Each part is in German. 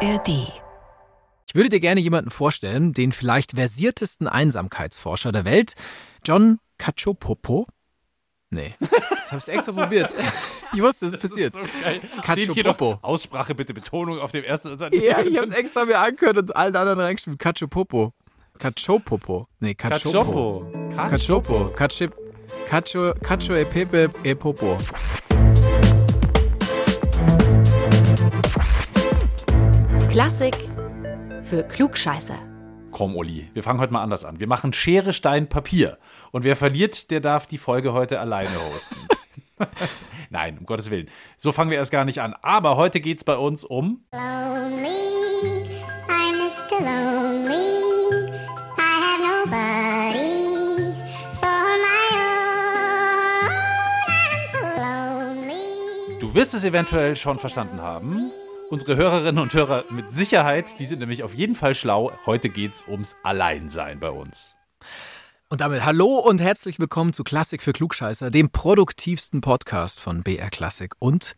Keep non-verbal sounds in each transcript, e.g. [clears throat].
ARD. Ich würde dir gerne jemanden vorstellen, den vielleicht versiertesten Einsamkeitsforscher der Welt, John Cacciopopo. Nee, jetzt habe ich extra probiert. [laughs] Ich wusste, es ist passiert. So geil. Steht hier noch. Aussprache bitte Betonung auf dem ersten. Ja, ich habe es extra mir angehört und allen anderen reingeschrieben. Cacciopopo. Cacciopopo. Nee, Cacciopo. Cacciopo. Cacciopo. Caccio, Caccio, Caccio Klassik für Klugscheißer. Komm, Uli, wir fangen heute mal anders an. Wir machen Schere, Stein, Papier. Und wer verliert, der darf die Folge heute alleine hosten. [laughs] Nein, um Gottes Willen. So fangen wir erst gar nicht an. Aber heute geht es bei uns um. Lonely, I'm Mr. Lonely. I have nobody for my own. I'm so lonely. Du wirst es eventuell schon verstanden haben. Unsere Hörerinnen und Hörer mit Sicherheit, die sind nämlich auf jeden Fall schlau. Heute geht es ums Alleinsein bei uns. Und damit hallo und herzlich willkommen zu Klassik für Klugscheißer, dem produktivsten Podcast von BR Klassik und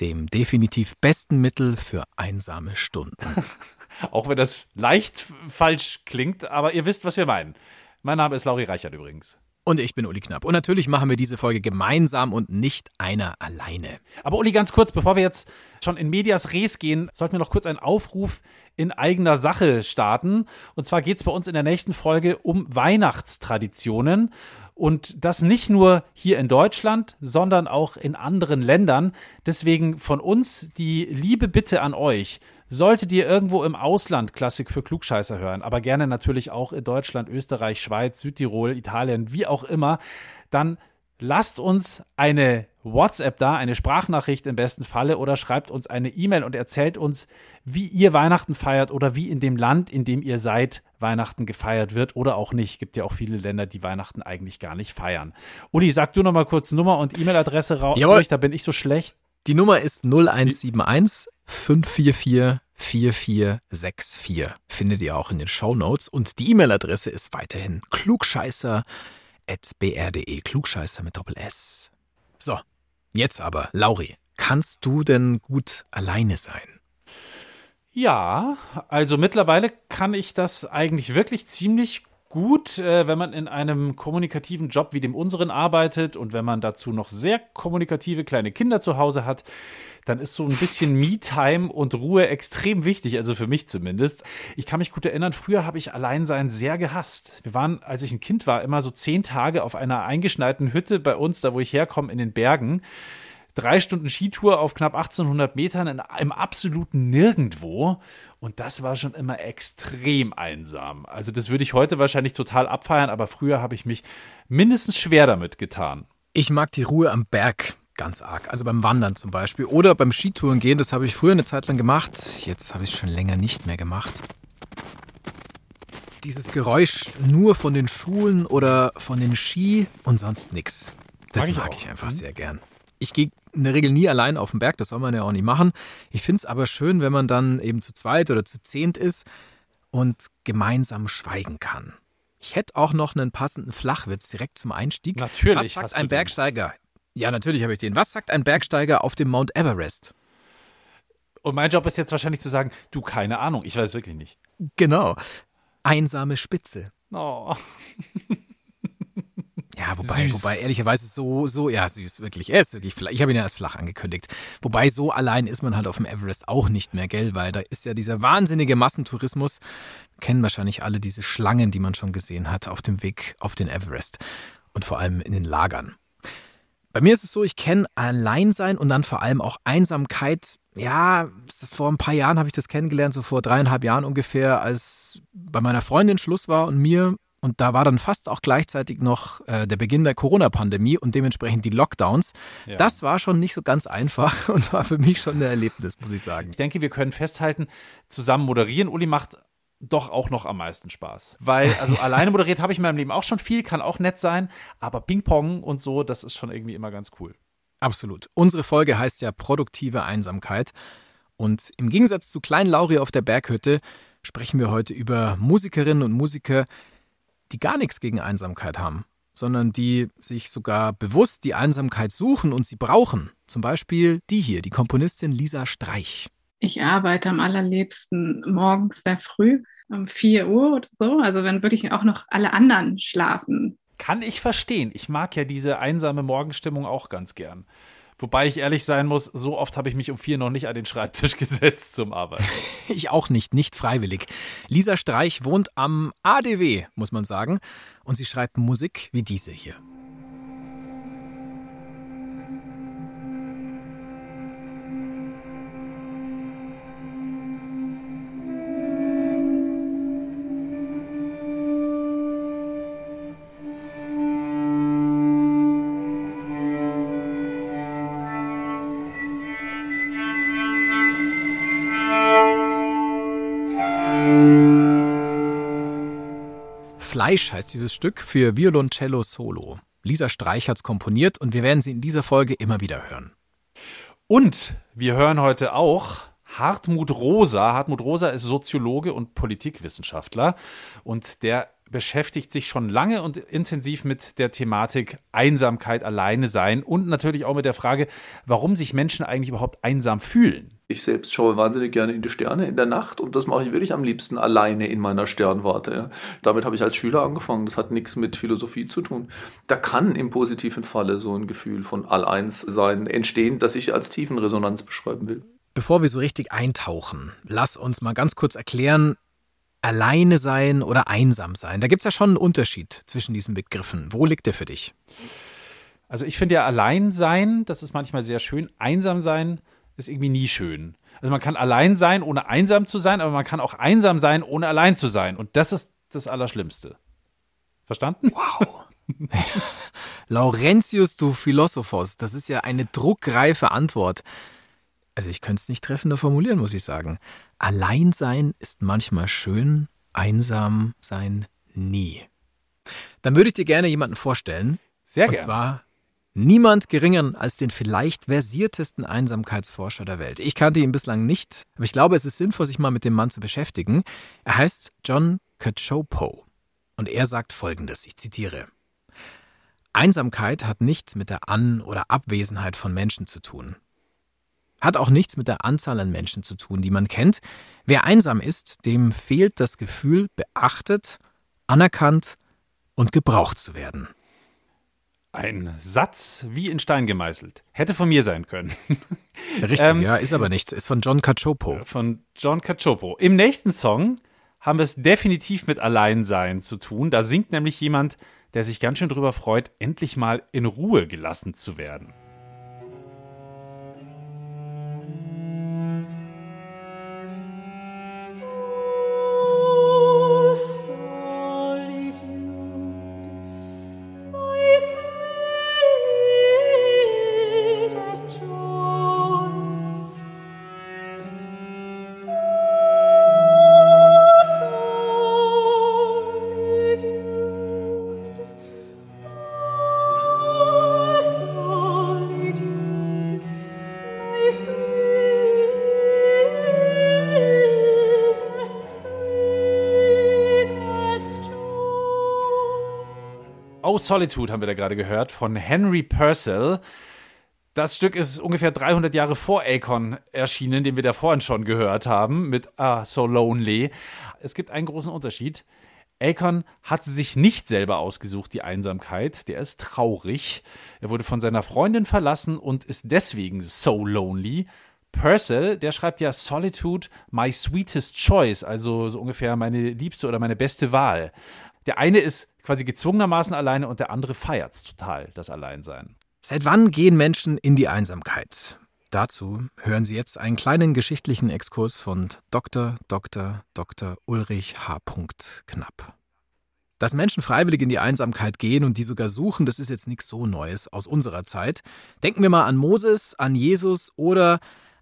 dem definitiv besten Mittel für einsame Stunden. [laughs] Auch wenn das leicht falsch klingt, aber ihr wisst, was wir meinen. Mein Name ist Lauri Reichert übrigens. Und ich bin Uli Knapp. Und natürlich machen wir diese Folge gemeinsam und nicht einer alleine. Aber Uli, ganz kurz, bevor wir jetzt schon in Medias Res gehen, sollten wir noch kurz einen Aufruf in eigener Sache starten. Und zwar geht es bei uns in der nächsten Folge um Weihnachtstraditionen. Und das nicht nur hier in Deutschland, sondern auch in anderen Ländern. Deswegen von uns die liebe Bitte an euch. Solltet ihr irgendwo im Ausland Klassik für Klugscheißer hören, aber gerne natürlich auch in Deutschland, Österreich, Schweiz, Südtirol, Italien, wie auch immer, dann lasst uns eine WhatsApp da, eine Sprachnachricht im besten Falle oder schreibt uns eine E-Mail und erzählt uns, wie ihr Weihnachten feiert oder wie in dem Land, in dem ihr seid, Weihnachten gefeiert wird oder auch nicht. Gibt ja auch viele Länder, die Weihnachten eigentlich gar nicht feiern. Uli, sag du noch mal kurz Nummer und E-Mail-Adresse raus. Jawohl. Da bin ich so schlecht. Die Nummer ist 0171 544 4464. Findet ihr auch in den Shownotes. Und die E-Mail-Adresse ist weiterhin klugscheißer.br.de. Klugscheißer mit Doppel-S. So, jetzt aber, Lauri, kannst du denn gut alleine sein? Ja, also mittlerweile kann ich das eigentlich wirklich ziemlich gut, äh, wenn man in einem kommunikativen Job wie dem unseren arbeitet und wenn man dazu noch sehr kommunikative kleine Kinder zu Hause hat, dann ist so ein bisschen [laughs] Me-Time und Ruhe extrem wichtig, also für mich zumindest. Ich kann mich gut erinnern, früher habe ich Alleinsein sehr gehasst. Wir waren, als ich ein Kind war, immer so zehn Tage auf einer eingeschneiten Hütte bei uns, da wo ich herkomme, in den Bergen drei Stunden Skitour auf knapp 1800 Metern in, im absoluten Nirgendwo. Und das war schon immer extrem einsam. Also das würde ich heute wahrscheinlich total abfeiern, aber früher habe ich mich mindestens schwer damit getan. Ich mag die Ruhe am Berg ganz arg. Also beim Wandern zum Beispiel. Oder beim Skitouren gehen. Das habe ich früher eine Zeit lang gemacht. Jetzt habe ich es schon länger nicht mehr gemacht. Dieses Geräusch nur von den Schulen oder von den Ski und sonst nix. Das Mag mag ich ich, auch. einfach Mhm. sehr gern. Ich gehe in der Regel nie allein auf den Berg, das soll man ja auch nicht machen. Ich finde es aber schön, wenn man dann eben zu zweit oder zu zehnt ist und gemeinsam schweigen kann. Ich hätte auch noch einen passenden Flachwitz direkt zum Einstieg. Natürlich Was sagt ein den. Bergsteiger? Ja, natürlich habe ich den. Was sagt ein Bergsteiger auf dem Mount Everest? Und mein Job ist jetzt wahrscheinlich zu sagen, du, keine Ahnung, ich weiß wirklich nicht. Genau. Einsame Spitze. Oh. [laughs] Ja, wobei, Süß. wobei ehrlicherweise so, so, ja, süß, wirklich. Er ist wirklich flach. Ich habe ihn ja erst flach angekündigt. Wobei so allein ist man halt auf dem Everest auch nicht mehr, gell? Weil da ist ja dieser wahnsinnige Massentourismus. Kennen wahrscheinlich alle diese Schlangen, die man schon gesehen hat auf dem Weg auf den Everest. Und vor allem in den Lagern. Bei mir ist es so, ich kenne Alleinsein und dann vor allem auch Einsamkeit. Ja, vor ein paar Jahren habe ich das kennengelernt, so vor dreieinhalb Jahren ungefähr, als bei meiner Freundin Schluss war und mir. Und da war dann fast auch gleichzeitig noch äh, der Beginn der Corona-Pandemie und dementsprechend die Lockdowns. Ja. Das war schon nicht so ganz einfach [laughs] und war für mich schon ein Erlebnis, muss ich sagen. Ich denke, wir können festhalten, zusammen moderieren, Uli macht doch auch noch am meisten Spaß. Weil, also [laughs] alleine moderiert habe ich in meinem Leben auch schon viel, kann auch nett sein, aber Ping-Pong und so, das ist schon irgendwie immer ganz cool. Absolut. Unsere Folge heißt ja produktive Einsamkeit. Und im Gegensatz zu Klein Lauri auf der Berghütte sprechen wir heute über Musikerinnen und Musiker, die gar nichts gegen Einsamkeit haben, sondern die sich sogar bewusst die Einsamkeit suchen und sie brauchen. Zum Beispiel die hier, die Komponistin Lisa Streich. Ich arbeite am allerliebsten morgens sehr früh, um 4 Uhr oder so. Also wenn wirklich auch noch alle anderen schlafen. Kann ich verstehen. Ich mag ja diese einsame Morgenstimmung auch ganz gern. Wobei ich ehrlich sein muss, so oft habe ich mich um vier noch nicht an den Schreibtisch [laughs] gesetzt zum Arbeiten. [laughs] Ich auch nicht, nicht freiwillig. Lisa Streich wohnt am ADW, muss man sagen. Und sie schreibt Musik wie diese hier. Fleisch heißt dieses Stück für Violoncello Solo. Lisa Streich hat es komponiert und wir werden sie in dieser Folge immer wieder hören. Und wir hören heute auch Hartmut Rosa. Hartmut Rosa ist Soziologe und Politikwissenschaftler und der beschäftigt sich schon lange und intensiv mit der Thematik Einsamkeit, Alleine sein und natürlich auch mit der Frage, warum sich Menschen eigentlich überhaupt einsam fühlen. Ich selbst schaue wahnsinnig gerne in die Sterne in der Nacht und das mache ich wirklich am liebsten alleine in meiner Sternwarte. Damit habe ich als Schüler angefangen. Das hat nichts mit Philosophie zu tun. Da kann im positiven Falle so ein Gefühl von Alleinssein entstehen, das ich als Tiefenresonanz beschreiben will. Bevor wir so richtig eintauchen, lass uns mal ganz kurz erklären, alleine sein oder einsam sein. Da gibt es ja schon einen Unterschied zwischen diesen Begriffen. Wo liegt der für dich? Also ich finde ja allein sein, das ist manchmal sehr schön. Einsam sein ist irgendwie nie schön. Also man kann allein sein, ohne einsam zu sein, aber man kann auch einsam sein, ohne allein zu sein. Und das ist das Allerschlimmste. Verstanden? Wow. [laughs] Laurentius, du Philosophos, das ist ja eine druckreife Antwort. Also ich könnte es nicht treffender formulieren, muss ich sagen. Allein sein ist manchmal schön, einsam sein nie. Dann würde ich dir gerne jemanden vorstellen. Sehr Und gerne. zwar niemand geringer als den vielleicht versiertesten Einsamkeitsforscher der Welt. Ich kannte ihn bislang nicht, aber ich glaube, es ist sinnvoll, sich mal mit dem Mann zu beschäftigen. Er heißt John Cachopo. Und er sagt folgendes, ich zitiere. Einsamkeit hat nichts mit der An- oder Abwesenheit von Menschen zu tun. Hat auch nichts mit der Anzahl an Menschen zu tun, die man kennt. Wer einsam ist, dem fehlt das Gefühl, beachtet, anerkannt und gebraucht zu werden. Ein Satz wie in Stein gemeißelt. Hätte von mir sein können. [laughs] Richtig, Ähm, ja, ist aber nicht. Ist von John Cachopo. Von John Cacioppo. Im nächsten Song haben wir es definitiv mit Alleinsein zu tun. Da singt nämlich jemand, der sich ganz schön drüber freut, endlich mal in Ruhe gelassen zu werden. Solitude haben wir da gerade gehört von Henry Purcell. Das Stück ist ungefähr 300 Jahre vor Akon erschienen, den wir da vorhin schon gehört haben mit Ah, So Lonely. Es gibt einen großen Unterschied. Akon hat sich nicht selber ausgesucht, die Einsamkeit. Der ist traurig. Er wurde von seiner Freundin verlassen und ist deswegen so lonely. Purcell, der schreibt ja Solitude, my sweetest choice, also so ungefähr meine liebste oder meine beste Wahl. Der eine ist quasi gezwungenermaßen alleine und der andere feiert's total, das Alleinsein. Seit wann gehen Menschen in die Einsamkeit? Dazu hören Sie jetzt einen kleinen geschichtlichen Exkurs von Dr. Dr. Dr. Ulrich H. Knapp. Dass Menschen freiwillig in die Einsamkeit gehen und die sogar suchen, das ist jetzt nichts so Neues aus unserer Zeit. Denken wir mal an Moses, an Jesus oder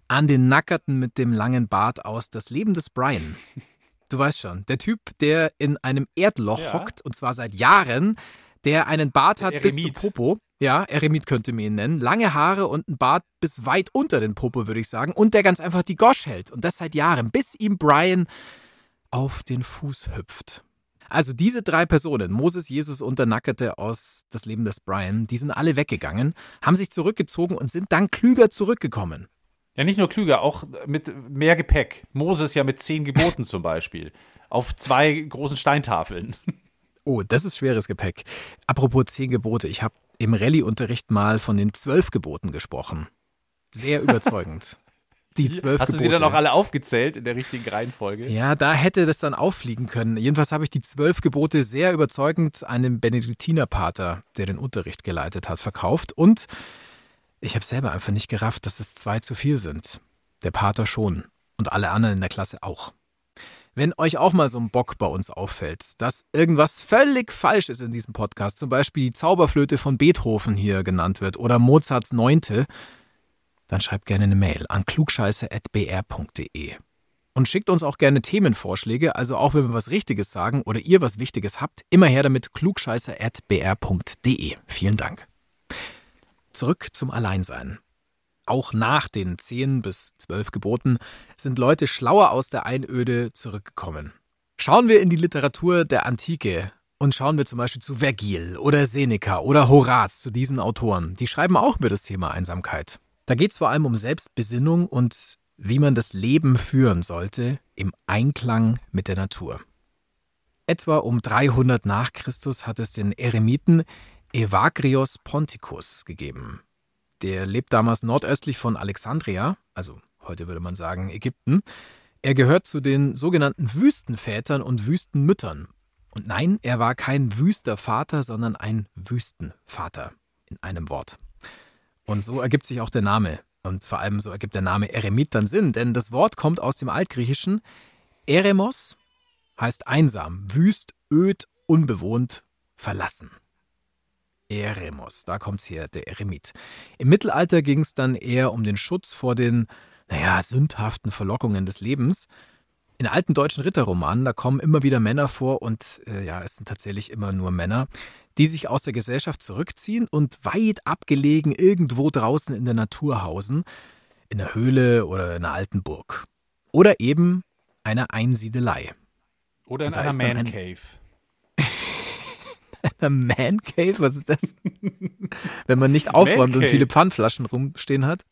an den Nackerten mit dem langen Bart aus Das Leben des Brian. Du weißt schon, der Typ, der in einem Erdloch Ja. hockt und zwar seit Jahren, der einen Bart hat bis zum. Popo. Ja, Eremit könnte man ihn nennen. Lange Haare und ein Bart bis weit unter den Popo, würde ich sagen. Und der ganz einfach die Gosch hält. Und das seit Jahren, bis ihm Brian auf den Fuß hüpft. Also diese drei Personen, Moses, Jesus und der Nackerte aus Das Leben des Brian, die sind alle weggegangen, haben sich zurückgezogen und sind dann klüger zurückgekommen. Ja, nicht nur klüger, auch mit mehr Gepäck. Moses ja mit zehn Geboten zum Beispiel. Auf zwei großen Steintafeln. [laughs] Oh, das ist schweres Gepäck. Apropos zehn Gebote, ich habe im Rallye-Unterricht mal von den zwölf Geboten gesprochen. Sehr [laughs] überzeugend. Die zwölf Hast du Gebote. sie dann auch alle aufgezählt in der richtigen Reihenfolge? Ja, da hätte das dann auffliegen können. Jedenfalls habe ich die zwölf Gebote sehr überzeugend einem Benediktinerpater, der den Unterricht geleitet hat, verkauft. Und ich habe selber einfach nicht gerafft, dass es zwei zu viel sind. Der Pater schon. Und alle anderen in der Klasse auch. Wenn euch auch mal so ein Bock bei uns auffällt, dass irgendwas völlig falsch ist in diesem Podcast, zum Beispiel die Zauberflöte von Beethoven hier genannt wird oder Mozarts Neunte, dann schreibt gerne eine Mail an klugscheiße.br.de. Und schickt uns auch gerne Themenvorschläge, also auch wenn wir was Richtiges sagen oder ihr was Wichtiges habt, immer her damit klugscheiße.br.de. Vielen Dank. Zurück zum Alleinsein. Auch nach den 10 bis 12 Geboten sind Leute schlauer aus der Einöde zurückgekommen. Schauen wir in die Literatur der Antike und schauen wir zum Beispiel zu Vergil oder Seneca oder Horaz, zu diesen Autoren. Die schreiben auch über das Thema Einsamkeit. Da geht es vor allem um Selbstbesinnung und wie man das Leben führen sollte im Einklang mit der Natur. Etwa um 300 nach Christus hat es den Eremiten Evagrios Ponticus gegeben. Der lebt damals nordöstlich von Alexandria, also heute würde man sagen Ägypten. Er gehört zu den sogenannten Wüstenvätern und Wüstenmüttern. Und nein, er war kein Wüstervater, sondern ein Wüstenvater in einem Wort. Und so ergibt sich auch der Name. Und vor allem so ergibt der Name Eremit dann Sinn, denn das Wort kommt aus dem Altgriechischen. Eremos heißt einsam, wüst, öd, unbewohnt, verlassen. Eremos, da kommt's her, der Eremit. Im Mittelalter ging es dann eher um den Schutz vor den, naja, sündhaften Verlockungen des Lebens. In alten deutschen Ritterromanen, da kommen immer wieder Männer vor und äh, ja, es sind tatsächlich immer nur Männer, die sich aus der Gesellschaft zurückziehen und weit abgelegen irgendwo draußen in der Natur hausen, in einer Höhle oder in einer alten Burg. Oder eben einer Einsiedelei. Oder in einer Man ein- Cave. [laughs] Einer Man Cave? Was ist das? Wenn man nicht aufräumt und viele Pfandflaschen rumstehen hat.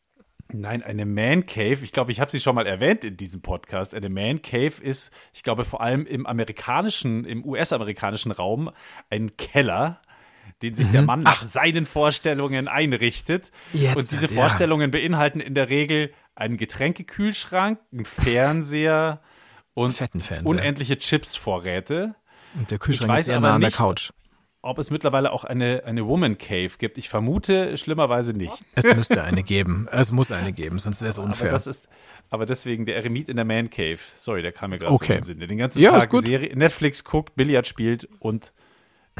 Nein, eine Man Cave. Ich glaube, ich habe sie schon mal erwähnt in diesem Podcast. Eine Man Cave ist, ich glaube, vor allem im amerikanischen, im US-amerikanischen Raum ein Keller, den sich der Mann nach seinen Vorstellungen einrichtet. Jetzt, Und diese ja. Vorstellungen beinhalten in der Regel einen Getränkekühlschrank, einen Fernseher und unendliche Chipsvorräte. Und der Kühlschrank ist nah an der nicht- Couch. Ob es mittlerweile auch eine, eine Woman Cave gibt, ich vermute schlimmerweise nicht. [laughs] Es müsste eine geben. Es muss eine geben, sonst wäre es Aber unfair. das ist, aber deswegen der Eremit in der Man Cave. Sorry, der kam mir gerade so Okay. in den Sinn. Der den ganzen Ja, Tag. Serie, Netflix guckt, Billard spielt und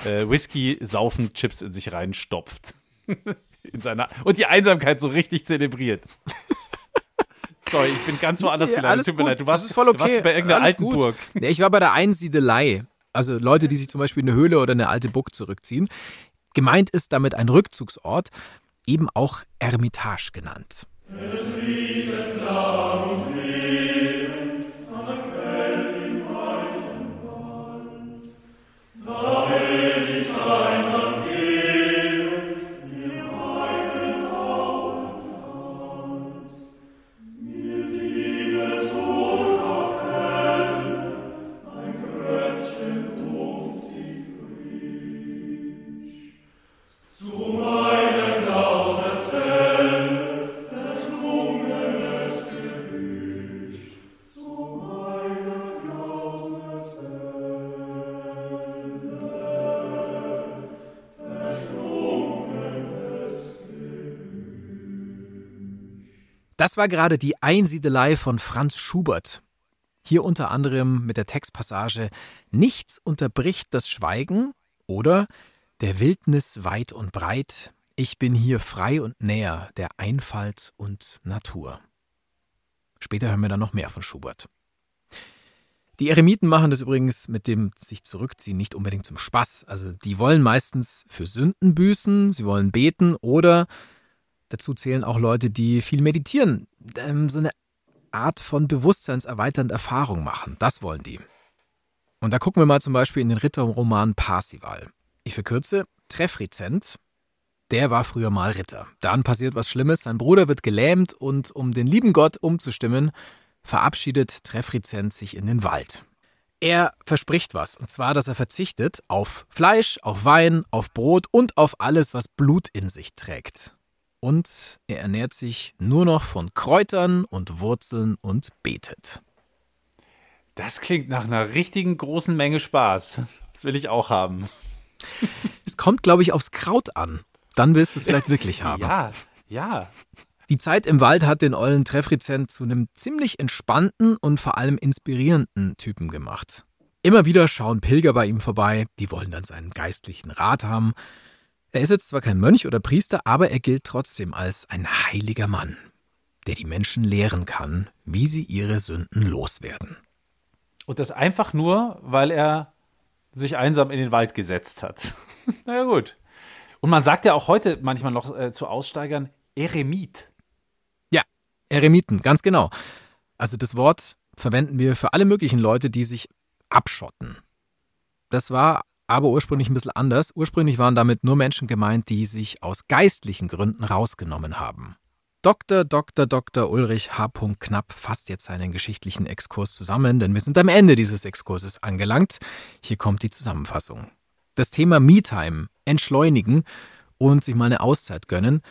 äh, Whisky saufen Chips in sich reinstopft. [laughs] in seiner, und die Einsamkeit so richtig zelebriert. [laughs] Sorry, ich bin ganz woanders gelandet. Tut mir gut. leid. Du Das warst, ist voll okay. bei irgendeiner alten. Burg. Ja, ich war bei der Einsiedelei. Also Leute, die sich zum Beispiel in eine Höhle oder eine alte Burg zurückziehen. Gemeint ist damit ein Rückzugsort, eben auch Ermitage genannt. Das war gerade die Einsiedelei von Franz Schubert. Hier unter anderem mit der Textpassage Nichts unterbricht das Schweigen oder Der Wildnis weit und breit, ich bin hier frei und näher der Einfalt und Natur. Später hören wir dann noch mehr von Schubert. Die Eremiten machen das übrigens mit dem sich zurückziehen nicht unbedingt zum Spaß. Also die wollen meistens für Sünden büßen, sie wollen beten oder dazu zählen auch Leute, die viel meditieren, ähm, so eine Art von bewusstseinserweiternder Erfahrung machen. Das wollen die. Und da gucken wir mal zum Beispiel in den Ritterroman Parsival. Ich verkürze Treffrizent. der war früher mal Ritter. Dann passiert was Schlimmes, sein Bruder wird gelähmt und um den lieben Gott umzustimmen, verabschiedet Trefrizent sich in den Wald. Er verspricht was, und zwar, dass er verzichtet auf Fleisch, auf Wein, auf Brot und auf alles, was Blut in sich trägt. Und er ernährt sich nur noch von Kräutern und Wurzeln und betet. Das klingt nach einer richtigen großen Menge Spaß. Das will ich auch haben. Es kommt, glaube ich, aufs Kraut an. Dann willst du es vielleicht wirklich [laughs] haben. Ja, ja. Die Zeit im Wald hat den ollen Treffrizent zu einem ziemlich entspannten und vor allem inspirierenden Typen gemacht. Immer wieder schauen Pilger bei ihm vorbei, die wollen dann seinen geistlichen Rat haben. Er ist jetzt zwar kein Mönch oder Priester, aber er gilt trotzdem als ein heiliger Mann, der die Menschen lehren kann, wie sie ihre Sünden loswerden. Und das einfach nur, weil er sich einsam in den Wald gesetzt hat. [laughs] naja, gut. Und man sagt ja auch heute manchmal noch äh, zu Aussteigern Eremit. Ja, Eremiten, ganz genau. Also das Wort verwenden wir für alle möglichen Leute, die sich abschotten. Das war aber ursprünglich ein bisschen anders. Ursprünglich waren damit nur Menschen gemeint, die sich aus geistlichen Gründen rausgenommen haben. Dr. Dr. Dr. Ulrich H. Knapp fasst jetzt seinen geschichtlichen Exkurs zusammen, denn wir sind am Ende dieses Exkurses angelangt. Hier kommt die Zusammenfassung. Das Thema Me-Time, entschleunigen und sich mal eine Auszeit gönnen,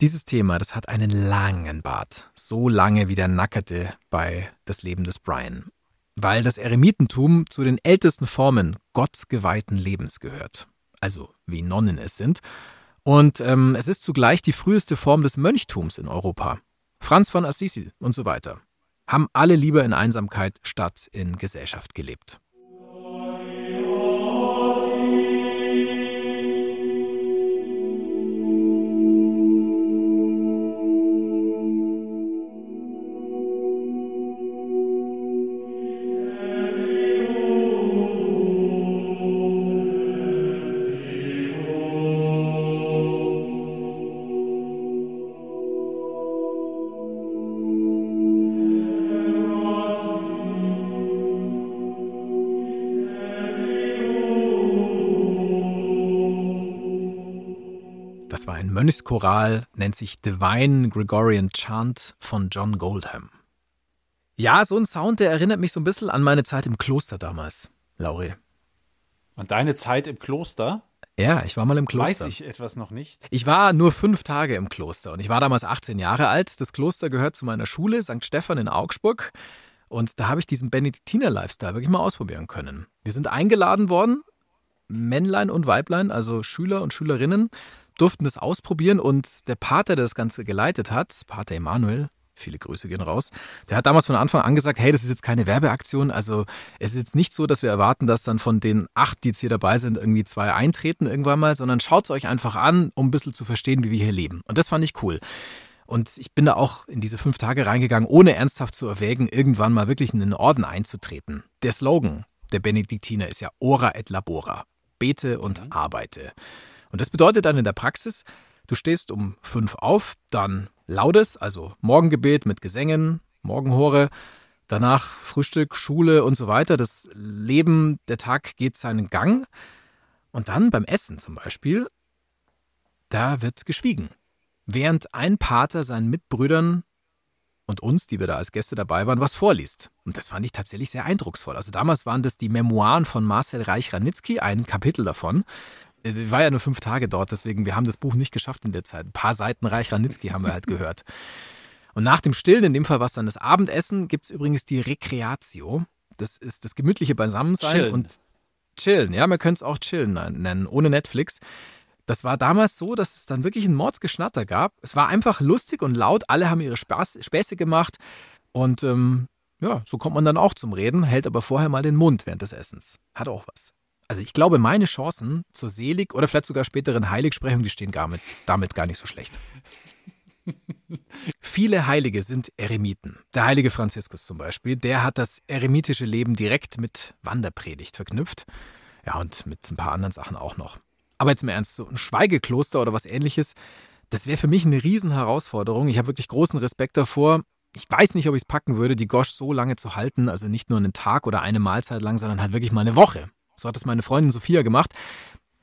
dieses Thema, das hat einen langen Bart, so lange wie der Nackerte bei Das Leben des Brian weil das Eremitentum zu den ältesten Formen gottgeweihten Lebens gehört, also wie Nonnen es sind. Und ähm, es ist zugleich die früheste Form des Mönchtums in Europa. Franz von Assisi und so weiter haben alle lieber in Einsamkeit statt in Gesellschaft gelebt. Mönchschoral, nennt sich Divine Gregorian Chant von John Goldham. Ja, so ein Sound, der erinnert mich so ein bisschen an meine Zeit im Kloster damals, Lauri. Und deine Zeit im Kloster? Ja, ich war mal im Kloster. Weiß ich etwas noch nicht? Ich war nur fünf Tage im Kloster und ich war damals 18 Jahre alt. Das Kloster gehört zu meiner Schule, St. Stephan in Augsburg. Und da habe ich diesen Benediktiner-Lifestyle wirklich mal ausprobieren können. Wir sind eingeladen worden, Männlein und Weiblein, also Schüler und Schülerinnen, durften das ausprobieren und der Pater, der das Ganze geleitet hat, Pater Emanuel, viele Grüße gehen raus, der hat damals von Anfang an gesagt, hey, das ist jetzt keine Werbeaktion, also es ist jetzt nicht so, dass wir erwarten, dass dann von den acht, die jetzt hier dabei sind, irgendwie zwei eintreten irgendwann mal, sondern schaut es euch einfach an, um ein bisschen zu verstehen, wie wir hier leben. Und das fand ich cool. Und ich bin da auch in diese fünf Tage reingegangen, ohne ernsthaft zu erwägen, irgendwann mal wirklich in den Orden einzutreten. Der Slogan der Benediktiner ist ja Ora et Labora. Bete und Mhm. arbeite. Und das bedeutet dann in der Praxis, du stehst um fünf auf, dann Laudes, also Morgengebet mit Gesängen, Morgenhore, danach Frühstück, Schule und so weiter. Das Leben, der Tag geht seinen Gang. Und dann beim Essen zum Beispiel, da wird geschwiegen. Während ein Pater seinen Mitbrüdern und uns, die wir da als Gäste dabei waren, was vorliest. Und das fand ich tatsächlich sehr eindrucksvoll. Also damals waren das die Memoiren von Marcel Reich-Ranitzky, ein Kapitel davon. Ich war ja nur fünf Tage dort, deswegen, wir haben das Buch nicht geschafft in der Zeit. Ein paar Seiten Reich-Ranitzky haben wir halt gehört. Und nach dem Stillen, in dem Fall war es dann das Abendessen, gibt es übrigens die Recreatio. Das ist das gemütliche Beisammensein Chillen. und chillen. Ja, man könnte es auch chillen nennen, ohne Netflix. Das war damals so, dass es dann wirklich ein Mordsgeschnatter gab. Es war einfach lustig und laut. Alle haben ihre Spaß, Späße gemacht. Und ähm, ja, so kommt man dann auch zum Reden, hält aber vorher mal den Mund während des Essens. Hat auch was. Also ich glaube, meine Chancen zur Selig- oder vielleicht sogar späteren Heiligsprechung, die stehen gar mit, damit gar nicht so schlecht. [laughs] Viele Heilige sind Eremiten. Der heilige Franziskus zum Beispiel, der hat das eremitische Leben direkt mit Wanderpredigt verknüpft. Ja, und mit ein paar anderen Sachen auch noch. Aber jetzt im Ernst, so ein Schweigekloster oder was ähnliches, das wäre für mich eine Riesenherausforderung. Ich habe wirklich großen Respekt davor. Ich weiß nicht, ob ich es packen würde, die Gosch so lange zu halten. Also nicht nur einen Tag oder eine Mahlzeit lang, sondern halt wirklich mal eine Woche. So hat es meine Freundin Sophia gemacht.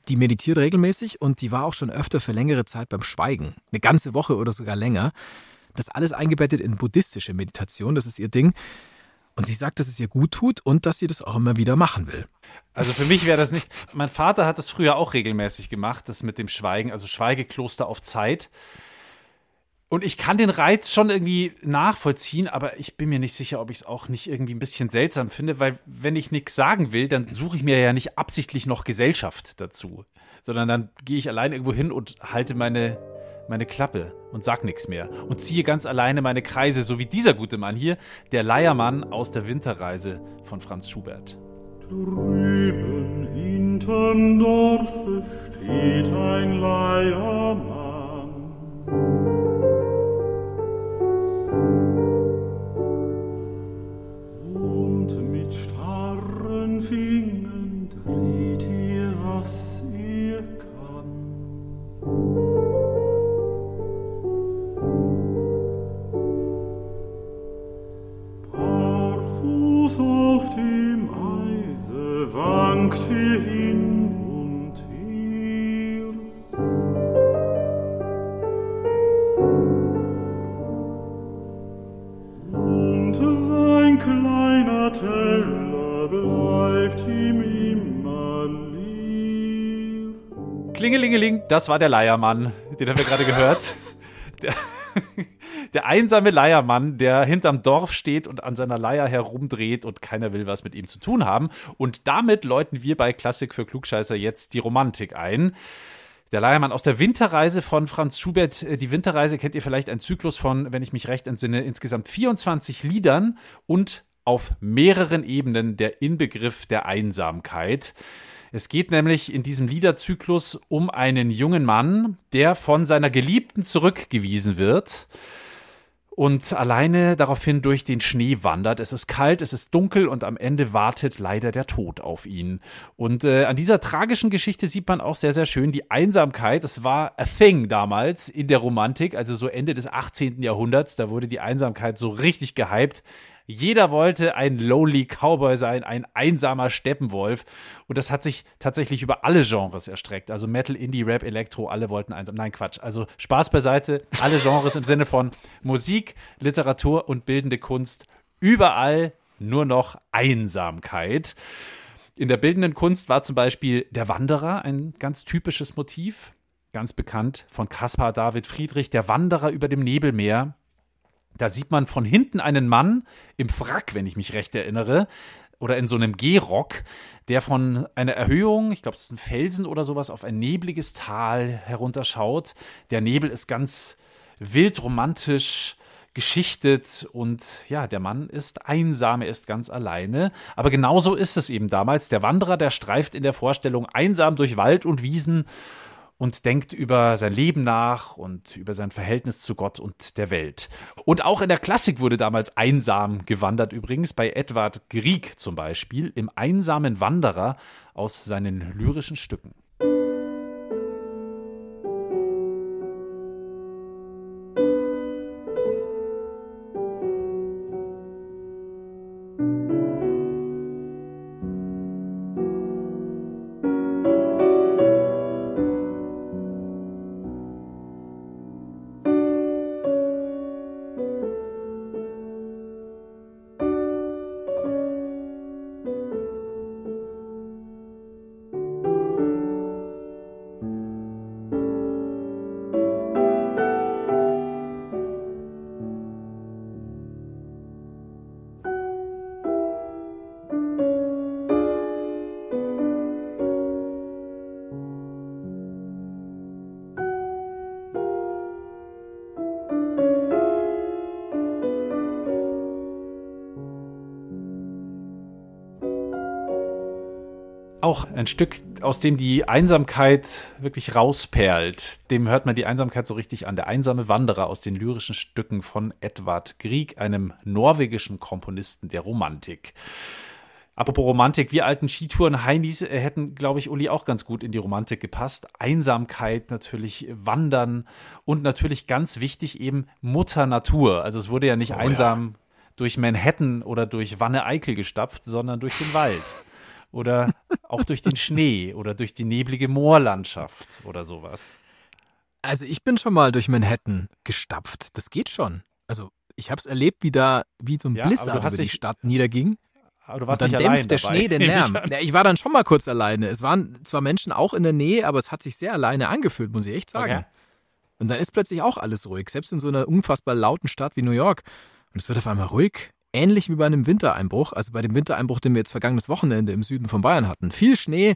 Die meditiert regelmäßig und die war auch schon öfter für längere Zeit beim Schweigen. Eine ganze Woche oder sogar länger. Das alles eingebettet in buddhistische Meditation, das ist ihr Ding. Und sie sagt, dass es ihr gut tut und dass sie das auch immer wieder machen will. Also für mich wäre das nicht. Mein Vater hat das früher auch regelmäßig gemacht, das mit dem Schweigen, also Schweigekloster auf Zeit. Und ich kann den Reiz schon irgendwie nachvollziehen, aber ich bin mir nicht sicher, ob ich es auch nicht irgendwie ein bisschen seltsam finde, weil wenn ich nichts sagen will, dann suche ich mir ja nicht absichtlich noch Gesellschaft dazu, sondern dann gehe ich allein irgendwo hin und halte meine, meine Klappe und sag nichts mehr und ziehe ganz alleine meine Kreise, so wie dieser gute Mann hier, der Leiermann aus der Winterreise von Franz Schubert. Drüben hinterm Dorfe steht ein Leiermann. Dreht ihr, was ihr kann. Barfuß auf dem Eise wankt ihr bleibt ihm immer leer. Klingelingeling, das war der Leiermann, den haben wir gerade gehört. Der, der einsame Leiermann, der hinterm Dorf steht und an seiner Leier herumdreht und keiner will was mit ihm zu tun haben. Und damit läuten wir bei Klassik für Klugscheißer jetzt die Romantik ein. Der Leiermann aus der Winterreise von Franz Schubert. Die Winterreise kennt ihr vielleicht ein Zyklus von, wenn ich mich recht entsinne, insgesamt 24 Liedern und auf mehreren Ebenen der Inbegriff der Einsamkeit. Es geht nämlich in diesem Liederzyklus um einen jungen Mann, der von seiner Geliebten zurückgewiesen wird und alleine daraufhin durch den Schnee wandert. Es ist kalt, es ist dunkel und am Ende wartet leider der Tod auf ihn. Und äh, an dieser tragischen Geschichte sieht man auch sehr, sehr schön die Einsamkeit. Das war a thing damals in der Romantik, also so Ende des 18. Jahrhunderts. Da wurde die Einsamkeit so richtig gehypt. Jeder wollte ein Lonely Cowboy sein, ein einsamer Steppenwolf. Und das hat sich tatsächlich über alle Genres erstreckt. Also Metal, Indie, Rap, Elektro, alle wollten einsam. Nein, Quatsch. Also Spaß beiseite. Alle Genres im Sinne von Musik, Literatur und bildende Kunst. Überall nur noch Einsamkeit. In der bildenden Kunst war zum Beispiel der Wanderer ein ganz typisches Motiv. Ganz bekannt von Caspar David Friedrich, der Wanderer über dem Nebelmeer. Da sieht man von hinten einen Mann im Frack, wenn ich mich recht erinnere, oder in so einem Gehrock, der von einer Erhöhung, ich glaube, es ist ein Felsen oder sowas, auf ein nebliges Tal herunterschaut. Der Nebel ist ganz wild romantisch geschichtet und ja, der Mann ist einsam, er ist ganz alleine. Aber genauso ist es eben damals. Der Wanderer, der streift in der Vorstellung einsam durch Wald und Wiesen und denkt über sein Leben nach und über sein Verhältnis zu Gott und der Welt. Und auch in der Klassik wurde damals einsam gewandert, übrigens bei Edward Grieg zum Beispiel, im einsamen Wanderer aus seinen lyrischen Stücken. Auch ein Stück, aus dem die Einsamkeit wirklich rausperlt. Dem hört man die Einsamkeit so richtig an. Der einsame Wanderer aus den lyrischen Stücken von Edvard Grieg, einem norwegischen Komponisten der Romantik. Apropos Romantik, wir alten Skitouren-Heinis äh, hätten, glaube ich, Uli auch ganz gut in die Romantik gepasst. Einsamkeit natürlich, Wandern und natürlich ganz wichtig eben Mutter Natur. Also es wurde ja nicht Oh, einsam durch Manhattan oder durch Wanne-Eickel gestapft, sondern durch den Wald. Oder auch durch den Schnee [laughs] oder durch die neblige Moorlandschaft oder sowas. Also ich bin schon mal durch Manhattan gestapft. Das geht schon. Also ich habe es erlebt, wie da wie so ein Ja, Blizzard über die Stadt niederging. Aber du Und warst dann nicht dämpft der dabei, Schnee den [laughs] ich Lärm. an. Ja, ich war dann schon mal kurz alleine. Es waren zwar Menschen auch in der Nähe, aber es hat sich sehr alleine angefühlt, muss ich echt sagen. Okay. Und dann ist plötzlich auch alles ruhig, selbst in so einer unfassbar lauten Stadt wie New York. Und es wird auf einmal ruhig, ähnlich wie bei einem Wintereinbruch, also bei dem Wintereinbruch, den wir jetzt vergangenes Wochenende im Süden von Bayern hatten. Viel Schnee,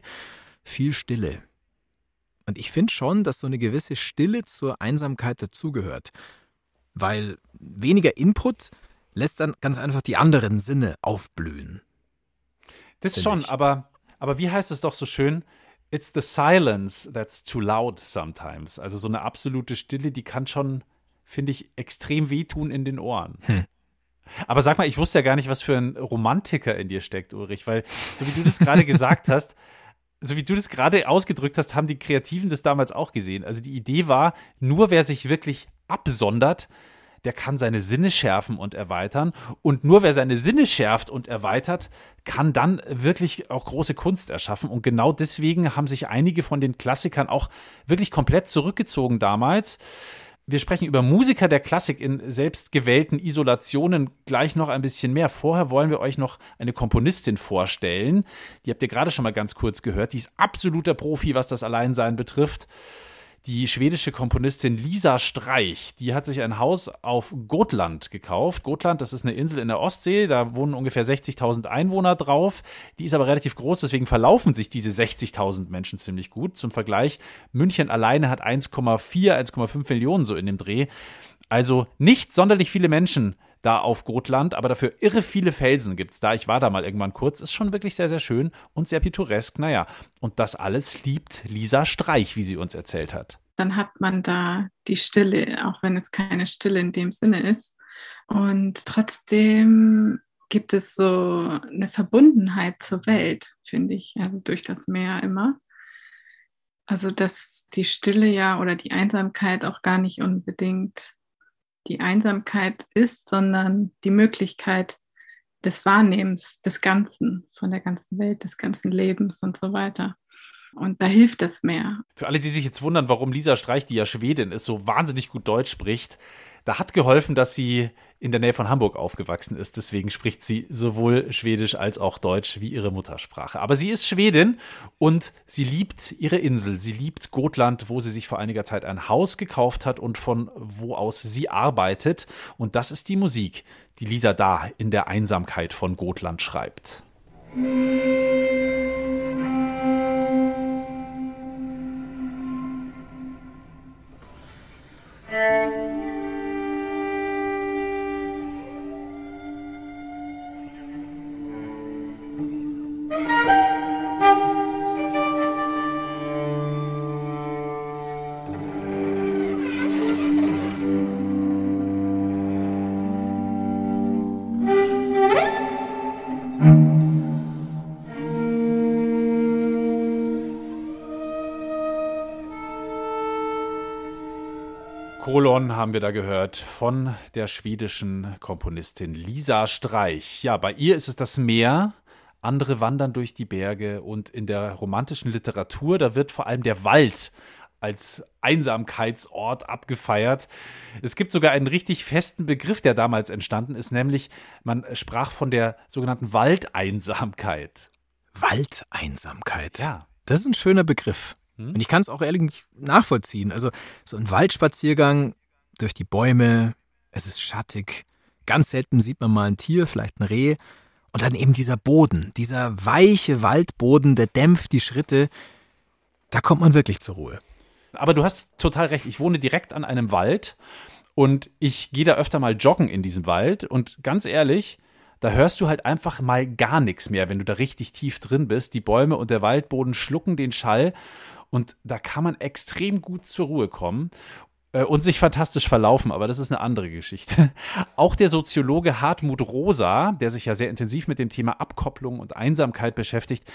viel Stille. Und ich finde schon, dass so eine gewisse Stille zur Einsamkeit dazugehört. Weil weniger Input lässt dann ganz einfach die anderen Sinne aufblühen. Das schon, ich. aber, aber wie heißt es doch so schön? It's the silence that's too loud sometimes. Also so eine absolute Stille, die kann schon, finde ich, extrem wehtun in den Ohren. Hm. Aber sag mal, ich wusste ja gar nicht, was für ein Romantiker in dir steckt, Ulrich, weil so wie du das gerade [laughs] gesagt hast, so wie du das gerade ausgedrückt hast, haben die Kreativen das damals auch gesehen. Also die Idee war, nur wer sich wirklich absondert, der kann seine Sinne schärfen und erweitern. Und nur wer seine Sinne schärft und erweitert, kann dann wirklich auch große Kunst erschaffen. Und genau deswegen haben sich einige von den Klassikern auch wirklich komplett zurückgezogen damals. Wir sprechen über Musiker der Klassik in selbstgewählten Isolationen gleich noch ein bisschen mehr. Vorher wollen wir euch noch eine Komponistin vorstellen. Die habt ihr gerade schon mal ganz kurz gehört. Die ist absoluter Profi, was das Alleinsein betrifft. Die schwedische Komponistin Lisa Streich, die hat sich ein Haus auf Gotland gekauft. Gotland, das ist eine Insel in der Ostsee, da wohnen ungefähr 60.000 Einwohner drauf. Die ist aber relativ groß, deswegen verlaufen sich diese 60.000 Menschen ziemlich gut. Zum Vergleich, München alleine hat 1,4, 1,5 Millionen so in dem Dreh. Also nicht sonderlich viele Menschen da auf Gotland, aber dafür irre viele Felsen gibt's da. Ich war da mal irgendwann kurz. Ist schon wirklich sehr, sehr schön und sehr pittoresk. Naja, und das alles liebt Lisa Streich, wie sie uns erzählt hat. dann hat man da die Stille, auch wenn es keine Stille in dem Sinne ist. Und trotzdem gibt es so eine Verbundenheit zur Welt, finde ich, also durch das Meer immer. Also dass die Stille ja oder die Einsamkeit auch gar nicht unbedingt die Einsamkeit ist, sondern die Möglichkeit des Wahrnehmens des Ganzen, von der ganzen Welt, des ganzen Lebens und so weiter. Und da hilft das Meer. Für alle, die sich jetzt wundern, warum Lisa Streich, die ja Schwedin ist, so wahnsinnig gut Deutsch spricht, da hat geholfen, dass sie in der Nähe von Hamburg aufgewachsen ist. Deswegen spricht sie sowohl Schwedisch als auch Deutsch wie ihre Muttersprache. Aber sie ist Schwedin und sie liebt ihre Insel. Sie liebt Gotland, wo sie sich vor einiger Zeit ein Haus gekauft hat und von wo aus sie arbeitet. Und das ist die Musik, die Lisa da in der Einsamkeit von Gotland schreibt. Kolon haben wir da gehört von der schwedischen Komponistin Lisa Streich. Ja, bei ihr ist es das Meer, andere wandern durch die Berge und in der romantischen Literatur, da wird vor allem der Wald als Einsamkeitsort abgefeiert. Es gibt sogar einen richtig festen Begriff, der damals entstanden ist, nämlich man sprach von der sogenannten Waldeinsamkeit. Waldeinsamkeit. Ja. Das ist ein schöner Begriff. Hm? Und ich kann es auch ehrlich nachvollziehen. Also so ein Waldspaziergang durch die Bäume, es ist schattig. Ganz selten sieht man mal ein Tier, vielleicht ein Reh. Und dann eben dieser Boden, dieser weiche Waldboden, der dämpft die Schritte. Da kommt man wirklich zur Ruhe. Aber du hast total recht. Ich wohne direkt an einem Wald und ich gehe da öfter mal joggen in diesem Wald. Und ganz ehrlich, da hörst du halt einfach mal gar nichts mehr, wenn du da richtig tief drin bist. Die Bäume und der Waldboden schlucken den Schall und da kann man extrem gut zur Ruhe kommen äh, und sich fantastisch verlaufen, aber das ist eine andere Geschichte. [laughs] Auch der Soziologe Hartmut Rosa, der sich ja sehr intensiv mit dem Thema Abkopplung und Einsamkeit beschäftigt,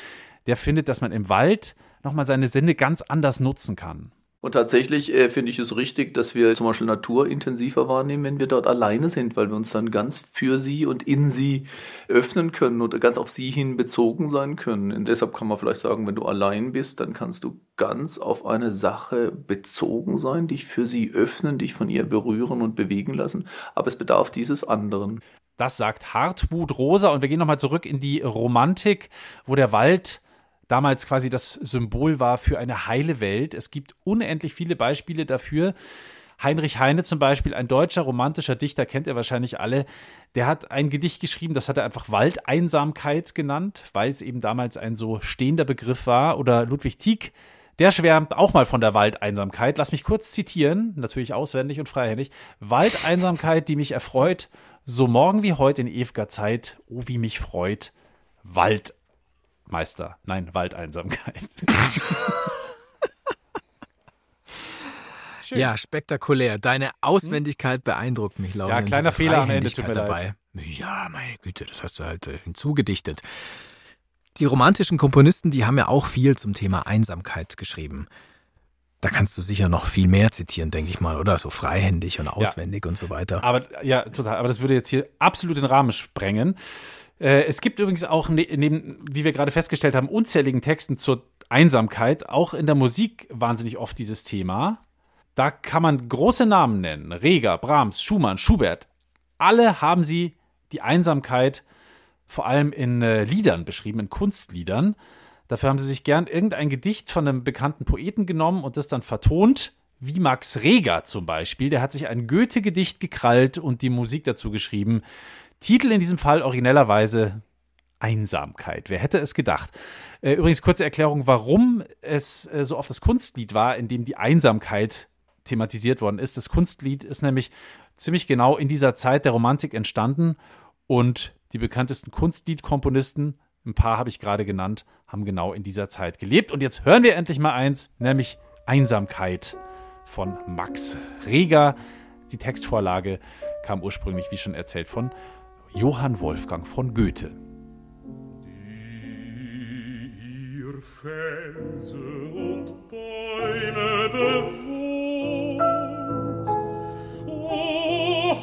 der findet, dass man im Wald nochmal seine Sinne ganz anders nutzen kann. Und tatsächlich äh, finde ich es richtig, dass wir zum Beispiel Natur intensiver wahrnehmen, wenn wir dort alleine sind, weil wir uns dann ganz für sie und in sie öffnen können oder ganz auf sie hin bezogen sein können. Und deshalb kann man vielleicht sagen, wenn du allein bist, dann kannst du ganz auf eine Sache bezogen sein, dich für sie öffnen, dich von ihr berühren und bewegen lassen. Aber es bedarf dieses anderen. Das sagt Hartmut Rosa und wir gehen nochmal zurück in die Romantik, wo der Wald damals quasi das Symbol war für eine heile Welt. Es gibt unendlich viele Beispiele dafür. Heinrich Heine zum Beispiel, ein deutscher romantischer Dichter, kennt ihr wahrscheinlich alle, der hat ein Gedicht geschrieben, das hat er einfach Waldeinsamkeit genannt, weil es eben damals ein so stehender Begriff war. Oder Ludwig Tieck, der schwärmt auch mal von der Waldeinsamkeit. Lass mich kurz zitieren, natürlich auswendig und freihändig. Waldeinsamkeit, die mich erfreut, so morgen wie heute in ewiger Zeit, oh wie mich freut, Waldmeister. Nein, Waldeinsamkeit. Schön. Ja, spektakulär. Deine Auswendigkeit beeindruckt mich, Laura. Ja, kleiner Fehler am Ende, tut mir dabei. Ja, meine Güte, das hast du halt äh, hinzugedichtet. Die romantischen Komponisten, die haben ja auch viel zum Thema Einsamkeit geschrieben. Da kannst du sicher noch viel mehr zitieren, denke ich mal, oder? So freihändig und auswendig und so weiter. Aber ja, total. Aber das würde jetzt hier absolut den Rahmen sprengen. Äh, es gibt übrigens auch, ne, neben, wie wir gerade festgestellt haben, unzähligen Texten zur Einsamkeit, auch in der Musik wahnsinnig oft dieses Thema. Da kann man große Namen nennen. Reger, Brahms, Schumann, Schubert. Alle haben sie die Einsamkeit vor allem in äh, Liedern beschrieben, in Kunstliedern. Dafür haben sie sich gern irgendein Gedicht von einem bekannten Poeten genommen und das dann vertont, wie Max Reger zum Beispiel. Der hat sich ein Goethe-Gedicht gekrallt und die Musik dazu geschrieben. Titel in diesem Fall originellerweise Einsamkeit. Wer hätte es gedacht? Äh, übrigens kurze Erklärung, warum es äh, so oft das Kunstlied war, in dem die Einsamkeit thematisiert worden ist. Das Kunstlied ist nämlich ziemlich genau in dieser Zeit der Romantik entstanden und die bekanntesten Kunstliedkomponisten, ein paar habe ich gerade genannt, haben genau in dieser Zeit gelebt. Und jetzt hören wir endlich mal eins, nämlich Einsamkeit von Max Reger. Die Textvorlage kam ursprünglich, wie schon erzählt, von Johann Wolfgang von Goethe. ihr Felsen und Bäume bewohnt. O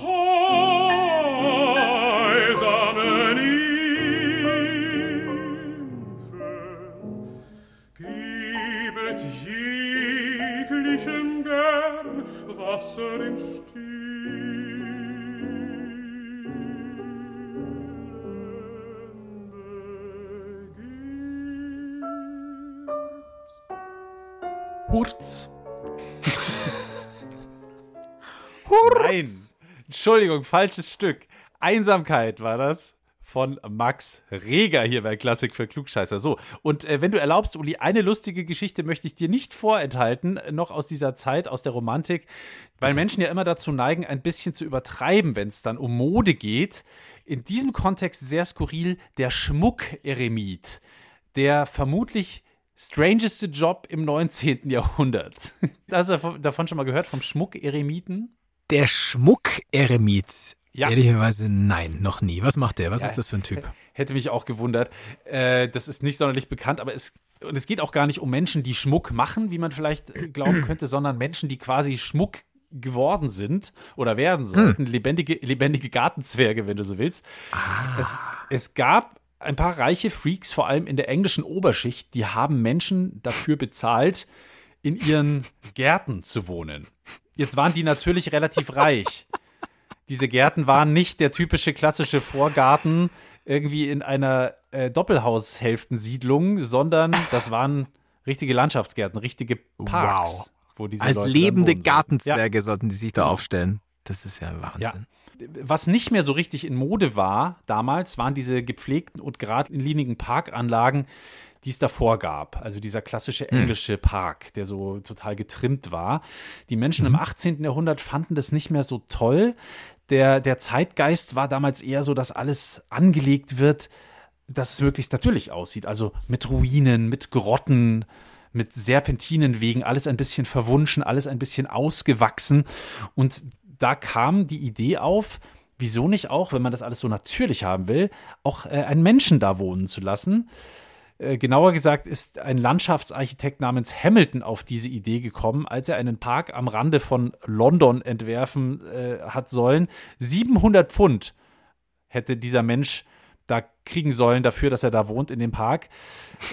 heilsame Nymphen, gebet jeglichem gern Wasser in stillende [laughs] Hurz. Nein. Entschuldigung, falsches Stück. Einsamkeit war das von Max Reger hier bei Klassik für Klugscheißer. So, und äh, wenn du erlaubst, Uli, eine lustige Geschichte möchte ich dir nicht vorenthalten, noch aus dieser Zeit, aus der Romantik, weil Menschen ja immer dazu neigen, ein bisschen zu übertreiben, wenn es dann um Mode geht. In diesem Kontext sehr skurril der Schmuck-Eremit, der vermutlich strangeste Job im 19. Jahrhundert. [laughs] Hast du davon schon mal gehört, vom Schmuck-Eremiten? Der Schmuck-Eremit. Ja. Ehrlicherweise nein, noch nie. Was macht der? Was Ja. ist das für ein Typ? Hätte mich auch gewundert. Äh, das ist nicht sonderlich bekannt, aber es, und es geht auch gar nicht um Menschen, die Schmuck machen, wie man vielleicht äh, glauben [clears throat] könnte, sondern Menschen, die quasi Schmuck geworden sind oder werden sollten. Lebendige, lebendige Gartenzwerge, wenn du so willst. Es, es gab ein paar reiche Freaks, vor allem in der englischen Oberschicht, die haben Menschen dafür bezahlt, in ihren Gärten zu wohnen. Jetzt waren die natürlich relativ reich. Diese Gärten waren nicht der typische klassische Vorgarten irgendwie in einer äh, Doppelhaushälftensiedlung, sondern das waren richtige Landschaftsgärten, richtige Parks, wo diese Als Leute lebende. Gartenzwerge sollten die sich da aufstellen. Das ist ja Wahnsinn. Was nicht mehr so richtig in Mode war damals, waren diese gepflegten und geradlinigen Parkanlagen, die es davor gab. Also dieser klassische englische Park, der so total getrimmt war. Die Menschen im 18. Jahrhundert fanden das nicht mehr so toll. Der, der Zeitgeist war damals eher so, dass alles angelegt wird, dass es möglichst natürlich aussieht. Also mit Ruinen, mit Grotten, mit Serpentinenwegen, alles ein bisschen verwunschen, alles ein bisschen ausgewachsen. Und da kam die Idee auf, wieso nicht auch, wenn man das alles so natürlich haben will, auch äh, einen Menschen da wohnen zu lassen. Äh, genauer gesagt ist ein Landschaftsarchitekt namens Hamilton auf diese Idee gekommen, als er einen Park am Rande von London entwerfen äh, hat sollen. 700 Pfund hätte dieser Mensch da kriegen sollen dafür, dass er da wohnt in dem Park.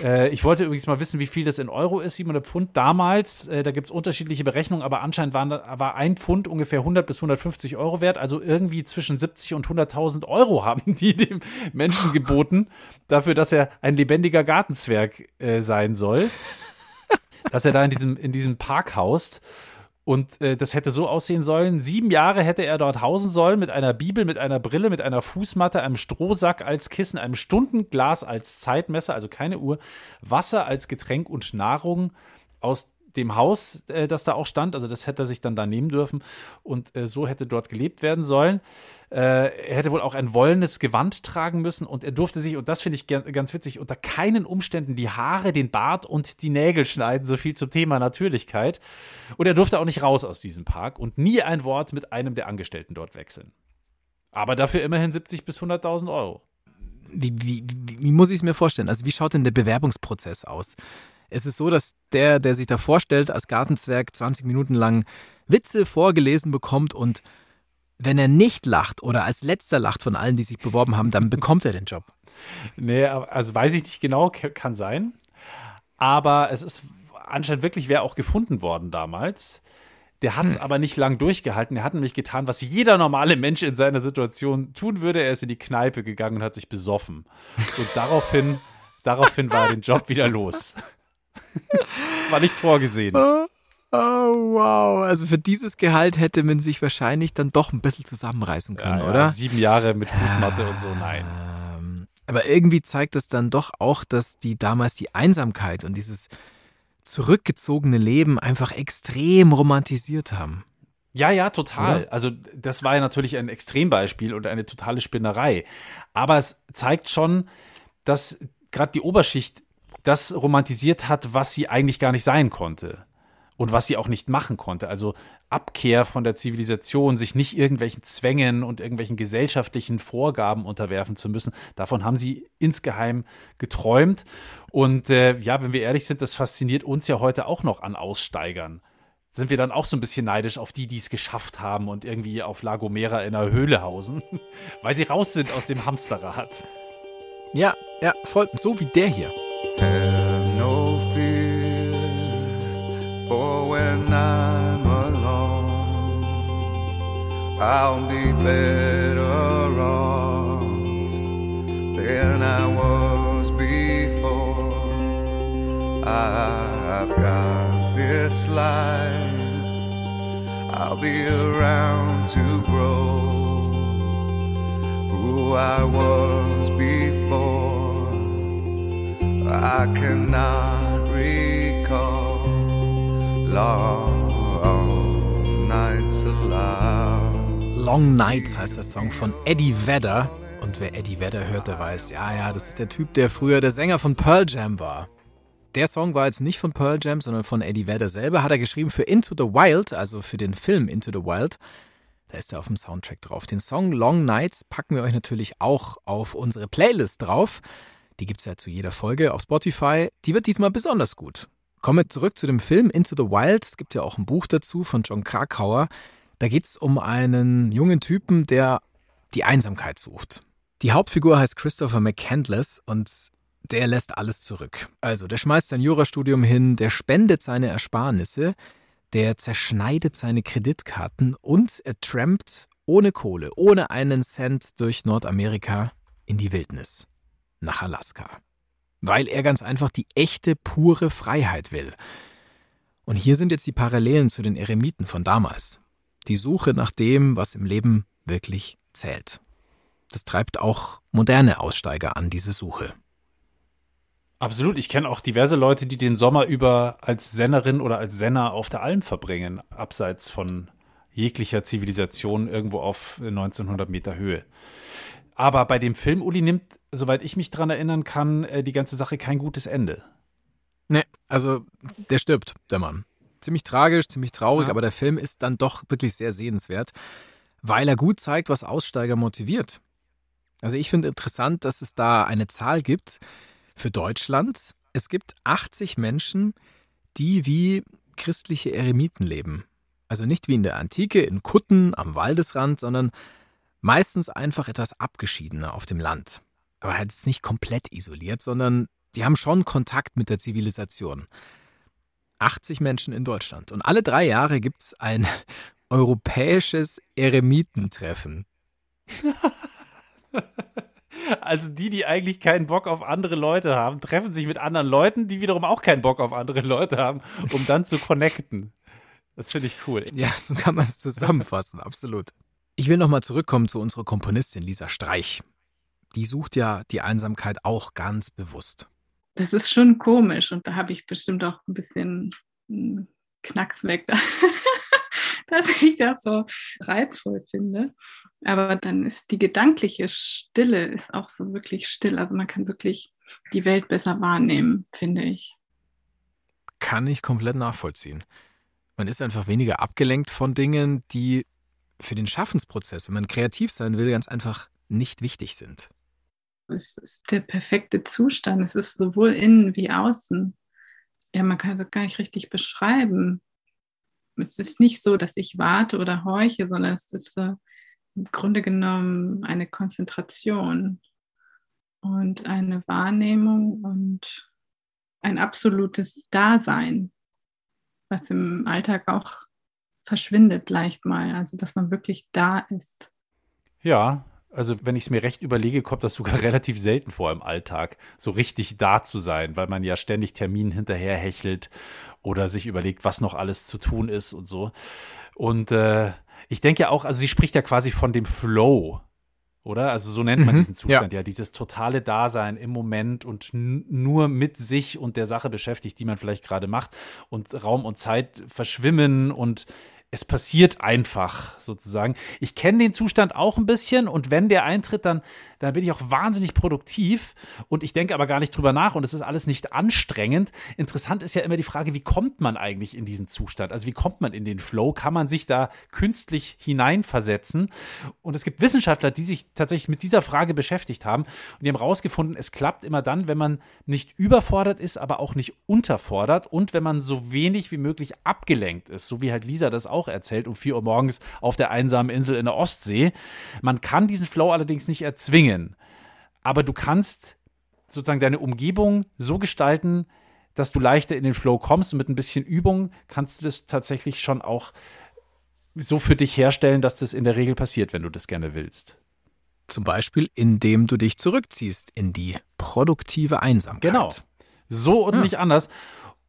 Äh, ich wollte übrigens mal wissen, wie viel das in Euro ist, 700 Pfund damals. Äh, da gibt es unterschiedliche Berechnungen, aber anscheinend waren, war ein Pfund ungefähr 100 bis 150 Euro wert. Also irgendwie zwischen 70 und 100.000 Euro haben die dem Menschen geboten, dafür, dass er ein lebendiger Gartenzwerg äh, sein soll. dass er da in diesem, in diesem Park haust. Und äh, das hätte so aussehen sollen. Sieben Jahre hätte er dort hausen sollen mit einer Bibel, mit einer Brille, mit einer Fußmatte, einem Strohsack als Kissen, einem Stundenglas als Zeitmesser, also keine Uhr, Wasser als Getränk und Nahrung aus dem Haus, äh, das da auch stand. Also das hätte er sich dann da nehmen dürfen. Und äh, so hätte dort gelebt werden sollen. Äh, er hätte wohl auch ein wollenes Gewand tragen müssen und er durfte sich, und das finde ich ganz witzig, unter keinen Umständen die Haare, den Bart und die Nägel schneiden, so viel zum Thema Natürlichkeit. Und er durfte auch nicht raus aus diesem Park und nie ein Wort mit einem der Angestellten dort wechseln. Aber dafür immerhin 70 bis 100.000 Euro. Wie, wie, wie, wie muss ich es mir vorstellen? Also wie schaut denn der Bewerbungsprozess aus? Es ist so, dass der, der sich da vorstellt, als Gartenzwerg 20 Minuten lang Witze vorgelesen bekommt und wenn er nicht lacht oder als letzter lacht von allen, die sich beworben haben, dann bekommt er den Job. Nee, also weiß ich nicht genau, kann sein. Aber es ist anscheinend wirklich wer auch gefunden worden damals. Der hat es hm. aber nicht lang durchgehalten. Er hat nämlich getan, was jeder normale Mensch in seiner Situation tun würde. Er ist in die Kneipe gegangen und hat sich besoffen. Und daraufhin, daraufhin war [laughs] er den Job wieder los. [laughs] war nicht vorgesehen. Oh, wow. Also für dieses Gehalt hätte man sich wahrscheinlich dann doch ein bisschen zusammenreißen können, ja, ja, oder? Sieben Jahre mit Fußmatte und so, nein. Ähm, aber irgendwie zeigt das dann doch auch, dass die damals die Einsamkeit und dieses zurückgezogene Leben einfach extrem romantisiert haben. Ja, ja, total. Ja. Also das war ja natürlich ein Extrembeispiel und eine totale Spinnerei. Aber es zeigt schon, dass gerade die Oberschicht das romantisiert hat, was sie eigentlich gar nicht sein konnte und was sie auch nicht machen konnte. Also Abkehr von der Zivilisation, sich nicht irgendwelchen Zwängen und irgendwelchen gesellschaftlichen Vorgaben unterwerfen zu müssen. Davon haben sie insgeheim geträumt. Und äh, ja, wenn wir ehrlich sind, das fasziniert uns ja heute auch noch an Aussteigern. Sind wir dann auch so ein bisschen neidisch auf die, die es geschafft haben und irgendwie auf La Gomera in einer Höhle hausen, [laughs] weil sie raus sind aus dem Hamsterrad. Ja, ja, voll so wie der hier. I'll be better off than I was before. I've got this life. I'll be around to grow who I was before. I cannot recall long Long Nights heißt der Song von Eddie Vedder. Und wer Eddie Vedder hört, der weiß, ja, ja, das ist der Typ, der früher der Sänger von Pearl Jam war. Der Song war jetzt nicht von Pearl Jam, sondern von Eddie Vedder selber. Hat er geschrieben für Into the Wild, also für den Film Into the Wild. Da ist er auf dem Soundtrack drauf. Den Song Long Nights packen wir euch natürlich auch auf unsere Playlist drauf. Die gibt es ja zu jeder Folge auf Spotify. Die wird diesmal besonders gut. Kommen wir zurück zu dem Film Into the Wild. Es gibt ja auch ein Buch dazu von John Krakauer. Da geht es um einen jungen Typen, der die Einsamkeit sucht. Die Hauptfigur heißt Christopher McCandless und der lässt alles zurück. Also, der schmeißt sein Jurastudium hin, der spendet seine Ersparnisse, der zerschneidet seine Kreditkarten und er trampt ohne Kohle, ohne einen Cent durch Nordamerika in die Wildnis nach Alaska. Weil er ganz einfach die echte, pure Freiheit will. Und hier sind jetzt die Parallelen zu den Eremiten von damals. Die Suche nach dem, was im Leben wirklich zählt. Das treibt auch moderne Aussteiger an, diese Suche. Absolut. Ich kenne auch diverse Leute, die den Sommer über als Sennerin oder als Senner auf der Alm verbringen, abseits von jeglicher Zivilisation irgendwo auf 1900 Meter Höhe. Aber bei dem Film, Uli, nimmt, soweit ich mich dran erinnern kann, äh, die ganze Sache kein gutes Ende. Nee, also der stirbt, der Mann. Ziemlich tragisch, ziemlich traurig, Ja. aber der Film ist dann doch wirklich sehr sehenswert, weil er gut zeigt, was Aussteiger motiviert. Also ich finde interessant, dass es da eine Zahl gibt, für Deutschland. Es gibt 80 Menschen, die wie christliche Eremiten leben. Also nicht wie in der Antike in Kutten am Waldesrand, sondern meistens einfach etwas abgeschiedener auf dem Land. Aber halt nicht komplett isoliert, sondern die haben schon Kontakt mit der Zivilisation. 80 Menschen in Deutschland. Und alle drei Jahre gibt es ein [laughs] europäisches Eremitentreffen. [laughs] Also die, die eigentlich keinen Bock auf andere Leute haben, treffen sich mit anderen Leuten, die wiederum auch keinen Bock auf andere Leute haben, um dann zu connecten. Das finde ich cool. Ja, so kann man es zusammenfassen, absolut. Ich will nochmal zurückkommen zu unserer Komponistin Lisa Streich. Die sucht ja die Einsamkeit auch ganz bewusst. Das ist schon komisch und da habe ich bestimmt auch ein bisschen einen Knacks weg, [laughs] dass ich das so reizvoll finde. Aber dann ist die gedankliche Stille ist auch so wirklich still. Also man kann wirklich die Welt besser wahrnehmen, finde ich. Kann ich komplett nachvollziehen. Man ist einfach weniger abgelenkt von Dingen, die für den Schaffensprozess, wenn man kreativ sein will, ganz einfach nicht wichtig sind. Es ist der perfekte Zustand. Es ist sowohl innen wie außen. Ja, man kann es gar nicht richtig beschreiben. Es ist nicht so, dass ich warte oder horche, sondern es ist äh, im Grunde genommen eine Konzentration und eine Wahrnehmung und ein absolutes Dasein, was im Alltag auch verschwindet leicht mal. Also, dass man wirklich da ist. Ja, also wenn ich es mir recht überlege, kommt das sogar [laughs] relativ selten vor im Alltag, so richtig da zu sein, weil man ja ständig Terminen hinterher hechelt oder sich überlegt, was noch alles zu tun ist und so. Und äh, ich denke ja auch, also sie spricht ja quasi von dem Flow, oder? Also so nennt man Mhm, diesen Zustand ja. dieses totale Dasein im Moment und nur mit sich und der Sache beschäftigt, die man vielleicht gerade macht und Raum und Zeit verschwimmen und es passiert einfach sozusagen. Ich kenne den Zustand auch ein bisschen und wenn der eintritt, dann, dann bin ich auch wahnsinnig produktiv und ich denke aber gar nicht drüber nach und es ist alles nicht anstrengend. Interessant ist ja immer die Frage, wie kommt man eigentlich in diesen Zustand? Also wie kommt man in den Flow? Kann man sich da künstlich hineinversetzen? Und es gibt Wissenschaftler, die sich tatsächlich mit dieser Frage beschäftigt haben und die haben herausgefunden, es klappt immer dann, wenn man nicht überfordert ist, aber auch nicht unterfordert und wenn man so wenig wie möglich abgelenkt ist, so wie halt Lisa das auch erzählt um 4 Uhr morgens auf der einsamen Insel in der Ostsee. Man kann diesen Flow allerdings nicht erzwingen, aber du kannst sozusagen deine Umgebung so gestalten, dass du leichter in den Flow kommst und mit ein bisschen Übung kannst du das tatsächlich schon auch so für dich herstellen, dass das in der Regel passiert, wenn du das gerne willst. Zum Beispiel, indem du dich zurückziehst in die produktive Einsamkeit. Genau. So und Ja. nicht anders.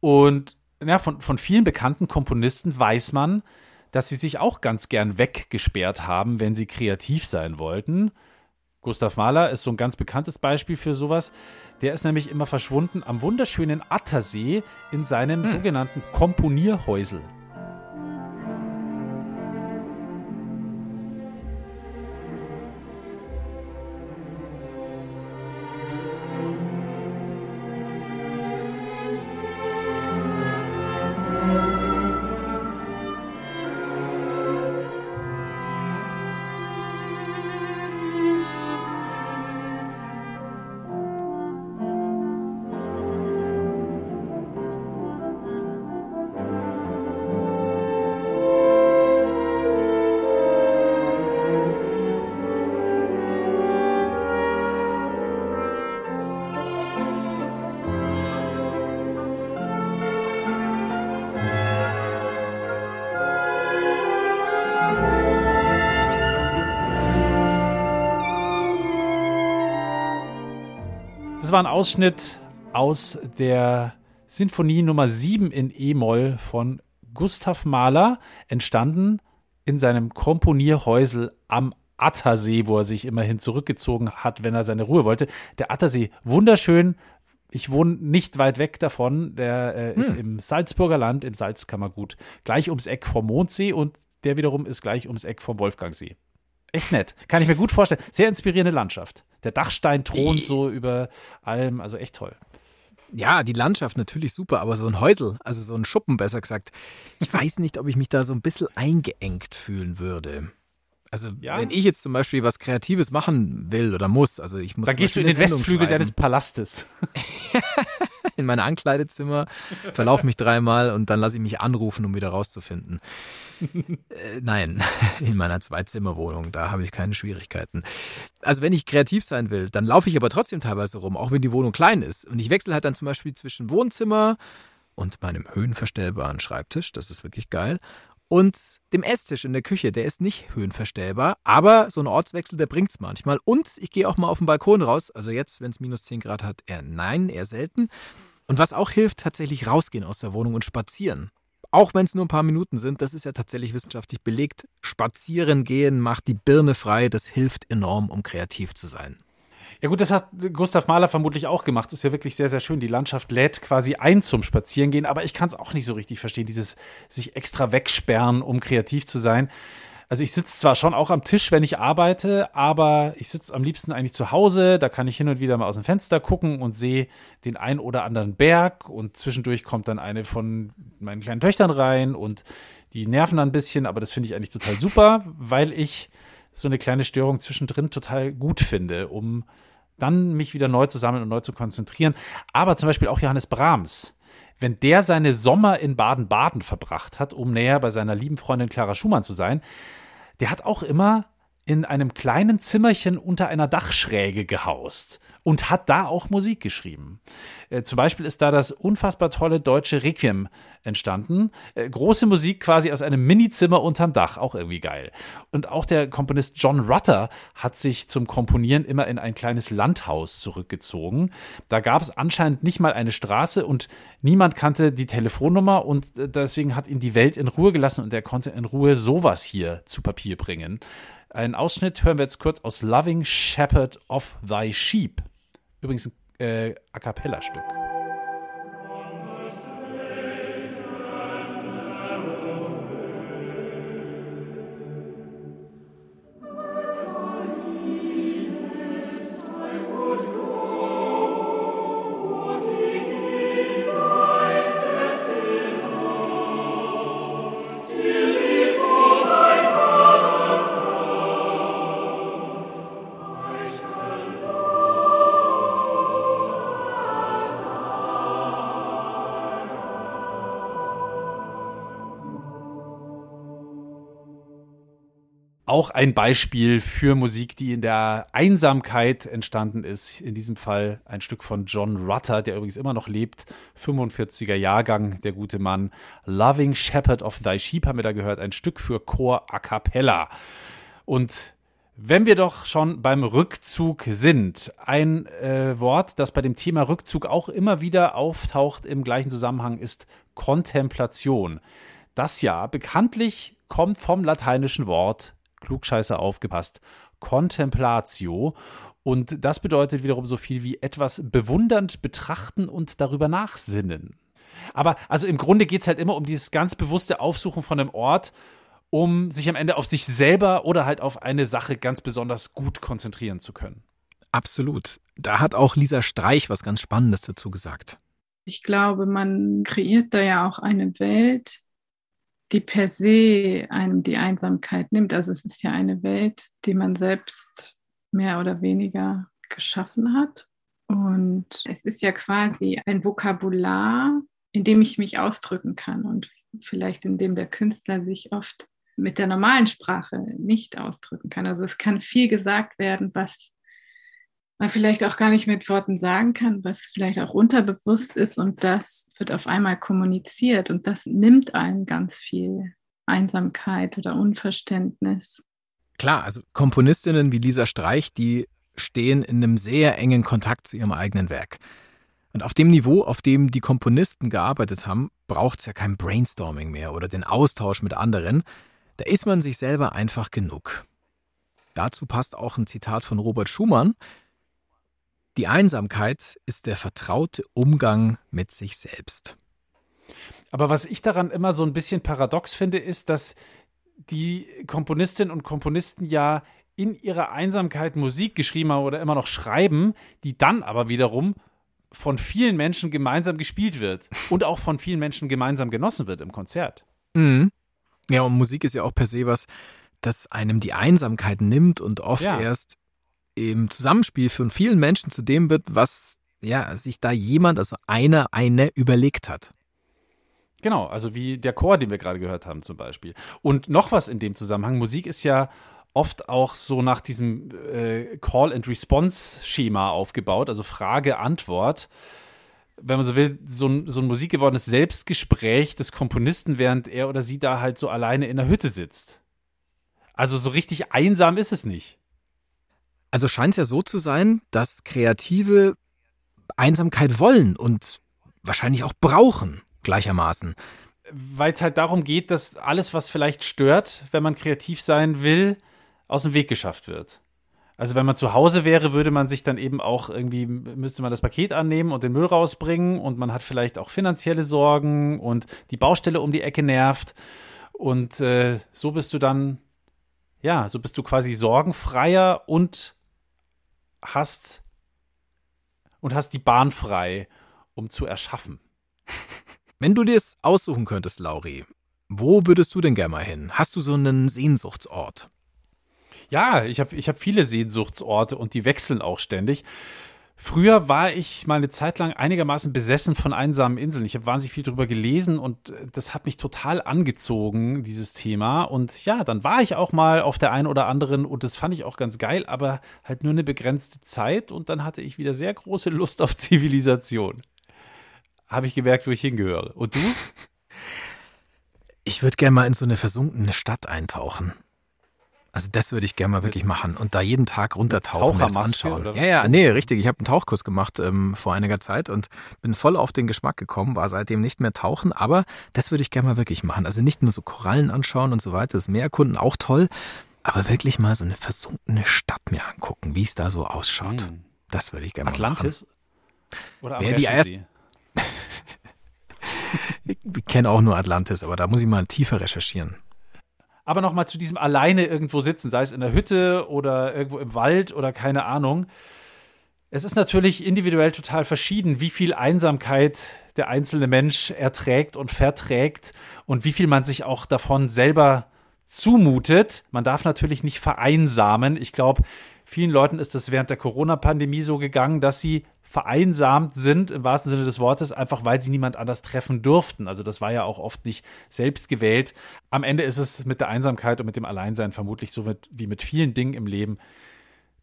Und ja, von, von vielen bekannten Komponisten weiß man, dass sie sich auch ganz gern weggesperrt haben, wenn sie kreativ sein wollten. Gustav Mahler ist so ein ganz bekanntes Beispiel für sowas. Der ist nämlich immer verschwunden am wunderschönen Attersee in seinem sogenannten Komponierhäusel. War ein Ausschnitt aus der Sinfonie Nummer 7 in E-Moll von Gustav Mahler, entstanden in seinem Komponierhäusel am Attersee, wo er sich immerhin zurückgezogen hat, wenn er seine Ruhe wollte. Der Attersee, wunderschön. Ich wohne nicht weit weg davon. Der äh, ist im Salzburger Land, im Salzkammergut. Gleich ums Eck vom Mondsee und der wiederum ist gleich ums Eck vom Wolfgangsee. Echt nett. Kann ich mir gut vorstellen. Sehr inspirierende Landschaft. Der Dachstein thront so über allem. Also echt toll. Ja, die Landschaft natürlich super, aber so ein Häusel, also so ein Schuppen besser gesagt, ich weiß nicht, ob ich mich da so ein bisschen eingeengt fühlen würde. Also Ja? wenn ich jetzt zum Beispiel was Kreatives machen will oder muss, also ich muss Da zum gehst du in den Sendung Westflügel schreiben, deines Palastes. [laughs] in mein Ankleidezimmer, verlaufe mich dreimal und dann lasse ich mich anrufen, um wieder rauszufinden. äh, nein, [laughs] in meiner Zwei-Zimmer-Wohnung, da habe ich keine Schwierigkeiten. Also wenn ich kreativ sein will, dann laufe ich aber trotzdem teilweise rum, auch wenn die Wohnung klein ist. Und ich wechsle halt dann zum Beispiel zwischen Wohnzimmer und meinem höhenverstellbaren Schreibtisch, das ist wirklich geil, und dem Esstisch in der Küche, der ist nicht höhenverstellbar, aber so ein Ortswechsel, der bringt's manchmal. Und ich gehe auch mal auf den Balkon raus, also jetzt, wenn es minus 10 Grad hat, eher nein, eher selten. Und was auch hilft, tatsächlich rausgehen aus der Wohnung und spazieren. Auch wenn es nur ein paar Minuten sind, das ist ja tatsächlich wissenschaftlich belegt. Spazieren gehen macht die Birne frei, das hilft enorm, um kreativ zu sein. Ja gut, das hat Gustav Mahler vermutlich auch gemacht. Ist ja wirklich sehr, sehr schön. Die Landschaft lädt quasi ein zum Spazierengehen, aber ich kann es auch nicht so richtig verstehen, dieses sich extra wegsperren, um kreativ zu sein. Also ich sitze zwar schon auch am Tisch, wenn ich arbeite, aber ich sitze am liebsten eigentlich zu Hause. Da kann ich hin und wieder mal aus dem Fenster gucken und sehe den ein oder anderen Berg und zwischendurch kommt dann eine von meinen kleinen Töchtern rein und die nerven dann ein bisschen, aber das finde ich eigentlich total super, weil ich so eine kleine Störung zwischendrin total gut finde, um dann mich wieder neu zu sammeln und neu zu konzentrieren. Aber zum Beispiel auch Johannes Brahms, wenn der seine Sommer in Baden-Baden verbracht hat, um näher bei seiner lieben Freundin Clara Schumann zu sein, der hat auch immer in einem kleinen Zimmerchen unter einer Dachschräge gehaust und hat da auch Musik geschrieben. Äh, zum Beispiel ist da das unfassbar tolle deutsche Requiem entstanden. Äh, große Musik quasi aus einem Minizimmer unterm Dach, auch irgendwie geil. Und auch der Komponist John Rutter hat sich zum Komponieren immer in ein kleines Landhaus zurückgezogen. Da gab es anscheinend nicht mal eine Straße und niemand kannte die Telefonnummer und äh, deswegen hat ihn die Welt in Ruhe gelassen und er konnte in Ruhe sowas hier zu Papier bringen. Einen Ausschnitt hören wir jetzt kurz aus Loving Shepherd of Thy Sheep. Übrigens ein äh, A Cappella-Stück. Ein Beispiel für Musik, die in der Einsamkeit entstanden ist. In diesem Fall ein Stück von John Rutter, der übrigens immer noch lebt. 45er Jahrgang, der gute Mann. Loving Shepherd of Thy Sheep haben wir da gehört. Ein Stück für Chor a cappella. Und wenn wir doch schon beim Rückzug sind, ein äh, Wort, das bei dem Thema Rückzug auch immer wieder auftaucht im gleichen Zusammenhang, ist Kontemplation. Das ja bekanntlich kommt vom lateinischen Wort, klugscheißer aufgepasst, Contemplatio. Und das bedeutet wiederum so viel wie etwas bewundernd betrachten und darüber nachsinnen. Aber also im Grunde geht es halt immer um dieses ganz bewusste Aufsuchen von einem Ort, um sich am Ende auf sich selber oder halt auf eine Sache ganz besonders gut konzentrieren zu können. Absolut. Da hat auch Lisa Streich was ganz Spannendes dazu gesagt. Ich glaube, man kreiert da ja auch eine Welt, die per se einem die Einsamkeit nimmt. Also es ist ja eine Welt, die man selbst mehr oder weniger geschaffen hat. Und es ist ja quasi ein Vokabular, in dem ich mich ausdrücken kann und vielleicht in dem der Künstler sich oft mit der normalen Sprache nicht ausdrücken kann. Also es kann viel gesagt werden, was man vielleicht auch gar nicht mit Worten sagen kann, was vielleicht auch unterbewusst ist und das wird auf einmal kommuniziert und das nimmt einem ganz viel Einsamkeit oder Unverständnis. Klar, also Komponistinnen wie Lisa Streich, die stehen in einem sehr engen Kontakt zu ihrem eigenen Werk. Und auf dem Niveau, auf dem die Komponisten gearbeitet haben, braucht es ja kein Brainstorming mehr oder den Austausch mit anderen. Da ist man sich selber einfach genug. Dazu passt auch ein Zitat von Robert Schumann. Die Einsamkeit ist der vertraute Umgang mit sich selbst. Aber was ich daran immer so ein bisschen paradox finde, ist, dass die Komponistinnen und Komponisten ja in ihrer Einsamkeit Musik geschrieben haben oder immer noch schreiben, die dann aber wiederum von vielen Menschen gemeinsam gespielt wird und auch von vielen Menschen gemeinsam genossen wird im Konzert. Mhm. Ja, und Musik ist ja auch per se was, das einem die Einsamkeit nimmt und oft Ja. erst im Zusammenspiel von vielen Menschen zu dem wird, was ja sich da jemand, also einer, eine überlegt hat. Genau, also wie der Chor, den wir gerade gehört haben zum Beispiel. Und noch was in dem Zusammenhang, Musik ist ja oft auch so nach diesem äh, Call-and-Response-Schema aufgebaut, also Frage-Antwort. Wenn man so will, so ein, so ein musikgewordenes Selbstgespräch des Komponisten, während er oder sie da halt so alleine in der Hütte sitzt. Also so richtig einsam ist es nicht. Also scheint es ja so zu sein, dass Kreative Einsamkeit wollen und wahrscheinlich auch brauchen, gleichermaßen. Weil es halt darum geht, dass alles, was vielleicht stört, wenn man kreativ sein will, aus dem Weg geschafft wird. Also wenn man zu Hause wäre, würde man sich dann eben auch irgendwie, müsste man das Paket annehmen und den Müll rausbringen und man hat vielleicht auch finanzielle Sorgen und die Baustelle um die Ecke nervt. Und äh, so bist du dann, ja, so bist du quasi sorgenfreier und hast und hast die Bahn frei, um zu erschaffen. [laughs] Wenn du dir es aussuchen könntest, Lauri, wo würdest du denn gerne mal hin? Hast du so einen Sehnsuchtsort? Ja, ich habe ich hab viele Sehnsuchtsorte und die wechseln auch ständig. Früher war ich mal eine Zeit lang einigermaßen besessen von einsamen Inseln. Ich habe wahnsinnig viel darüber gelesen und äh, das hat mich total angezogen, dieses Thema. Und ja, dann war ich auch mal auf der einen oder anderen und das fand ich auch ganz geil, aber halt nur eine begrenzte Zeit und dann hatte ich wieder sehr große Lust auf [laughs] Zivilisation. Habe ich gemerkt, wo ich hingehöre. Und du? Ich würde gerne mal in so eine versunkene Stadt eintauchen. Also das würde ich gerne mal wirklich machen und da jeden Tag runtertauchen und das anschauen. oder? Ja, ja, nee, richtig. Ich habe einen Tauchkurs gemacht ähm, vor einiger Zeit und bin voll auf den Geschmack gekommen, war seitdem nicht mehr tauchen, aber das würde ich gerne mal wirklich machen. Also nicht nur so Korallen anschauen und so weiter, das Meerkunden auch toll, aber wirklich mal so eine versunkene Stadt mir angucken, wie es da so ausschaut. Hm. Das würde ich gerne mal Atlantis? Oder Wer die machen. [laughs] Ich kenne auch nur Atlantis, aber da muss ich mal tiefer recherchieren. Aber nochmal zu diesem alleine irgendwo sitzen, sei es in der Hütte oder irgendwo im Wald oder keine Ahnung. Es ist natürlich individuell total verschieden, wie viel Einsamkeit der einzelne Mensch erträgt und verträgt und wie viel man sich auch davon selber zumutet. Man darf natürlich nicht vereinsamen. Ich glaube, vielen Leuten ist es während der Corona-Pandemie so gegangen, dass sie vereinsamt sind, im wahrsten Sinne des Wortes, einfach weil sie niemand anders treffen durften. Also das war ja auch oft nicht selbst gewählt. Am Ende ist es mit der Einsamkeit und mit dem Alleinsein vermutlich so mit, wie mit vielen Dingen im Leben.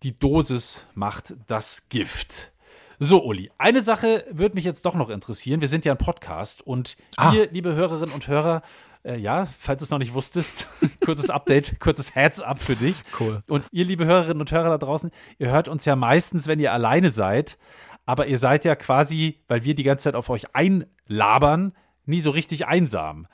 Die Dosis macht das Gift. So, Uli, eine Sache würde mich jetzt doch noch interessieren. Wir sind ja ein Podcast und Ah. ihr, liebe Hörerinnen und Hörer, äh, ja, falls du es noch nicht wusstest, [laughs] kurzes Update, kurzes Heads-up für dich. Cool. Und ihr, liebe Hörerinnen und Hörer da draußen, ihr hört uns ja meistens, wenn ihr alleine seid, aber ihr seid ja quasi, weil wir die ganze Zeit auf euch einlabern, nie so richtig einsam.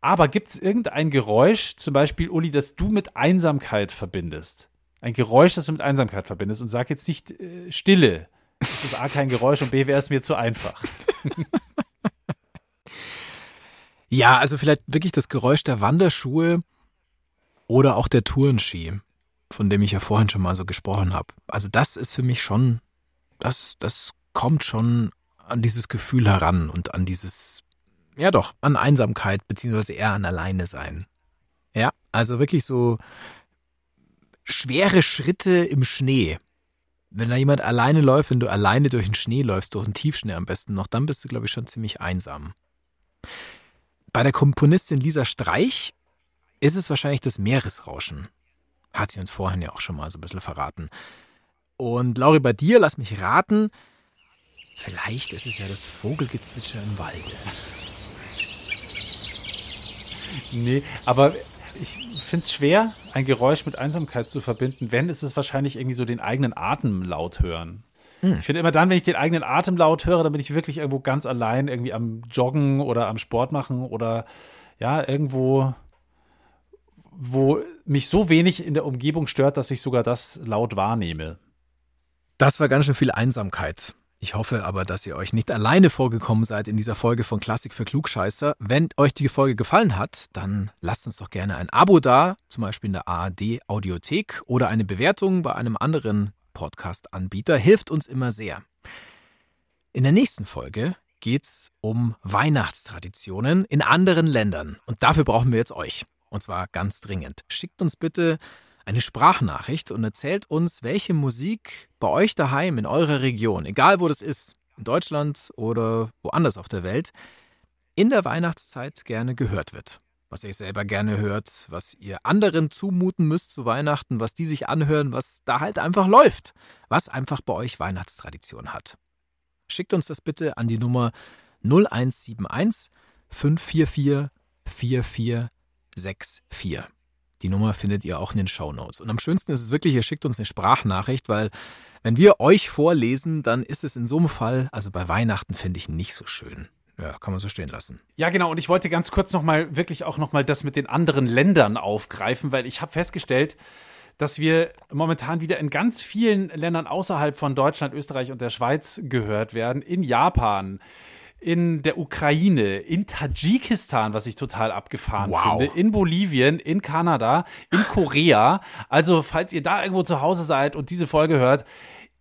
Aber gibt es irgendein Geräusch, zum Beispiel, Uli, das du mit Einsamkeit verbindest? Ein Geräusch, das du mit Einsamkeit verbindest und sag jetzt nicht äh, Stille. Das ist A kein Geräusch und B wäre es mir zu einfach. [laughs] Ja, also vielleicht wirklich das Geräusch der Wanderschuhe oder auch der Tourenski, von dem ich ja vorhin schon mal so gesprochen habe. Also das ist für mich schon, das, das kommt schon an dieses Gefühl heran und an dieses, ja doch, an Einsamkeit, beziehungsweise eher an Alleine sein. Ja, also wirklich so schwere Schritte im Schnee. Wenn da jemand alleine läuft, wenn du alleine durch den Schnee läufst, durch den Tiefschnee am besten noch, dann bist du, glaube ich, schon ziemlich einsam. Bei der Komponistin Lisa Streich ist es wahrscheinlich das Meeresrauschen. Hat sie uns vorhin ja auch schon mal so ein bisschen verraten. Und Lauri, bei dir, lass mich raten, vielleicht ist es ja das Vogelgezwitscher im Walde. Nee, aber ich finde es schwer, ein Geräusch mit Einsamkeit zu verbinden. Wenn, ist es wahrscheinlich irgendwie so den eigenen Atem laut hören. Ich finde immer dann, wenn ich den eigenen Atem laut höre, dann bin ich wirklich irgendwo ganz allein, irgendwie am Joggen oder am Sport machen oder ja, irgendwo, wo mich so wenig in der Umgebung stört, dass ich sogar das laut wahrnehme. Das war ganz schön viel Einsamkeit. Ich hoffe aber, dass ihr euch nicht alleine vorgekommen seid in dieser Folge von Klassik für Klugscheißer. Wenn euch die Folge gefallen hat, dann lasst uns doch gerne ein Abo da, zum Beispiel in der ARD Audiothek oder eine Bewertung bei einem anderen Podcast-Anbieter. Hilft uns immer sehr. In der nächsten Folge geht's um Weihnachtstraditionen in anderen Ländern. Und dafür brauchen wir jetzt euch. Und zwar ganz dringend. Schickt uns bitte eine Sprachnachricht und erzählt uns, welche Musik bei euch daheim in eurer Region, egal wo das ist, in Deutschland oder woanders auf der Welt, in der Weihnachtszeit gerne gehört wird. Was ihr selber gerne hört, was ihr anderen zumuten müsst zu Weihnachten, was die sich anhören, was da halt einfach läuft, was einfach bei euch Weihnachtstradition hat. Schickt uns das bitte an die Nummer 0171 544 4464. Die Nummer findet ihr auch in den Show Notes. Und am schönsten ist es wirklich, ihr schickt uns eine Sprachnachricht, weil wenn wir euch vorlesen, dann ist es in so einem Fall, also bei Weihnachten finde ich nicht so schön. Ja, kann man so stehen lassen. Ja, genau. Und ich wollte ganz kurz nochmal, wirklich auch nochmal das mit den anderen Ländern aufgreifen, weil ich habe festgestellt, dass wir momentan wieder in ganz vielen Ländern außerhalb von Deutschland, Österreich und der Schweiz gehört werden. In Japan, in der Ukraine, in Tadschikistan, was ich total abgefahren Wow. finde, in Bolivien, in Kanada, in Korea. Also, falls ihr da irgendwo zu Hause seid und diese Folge hört,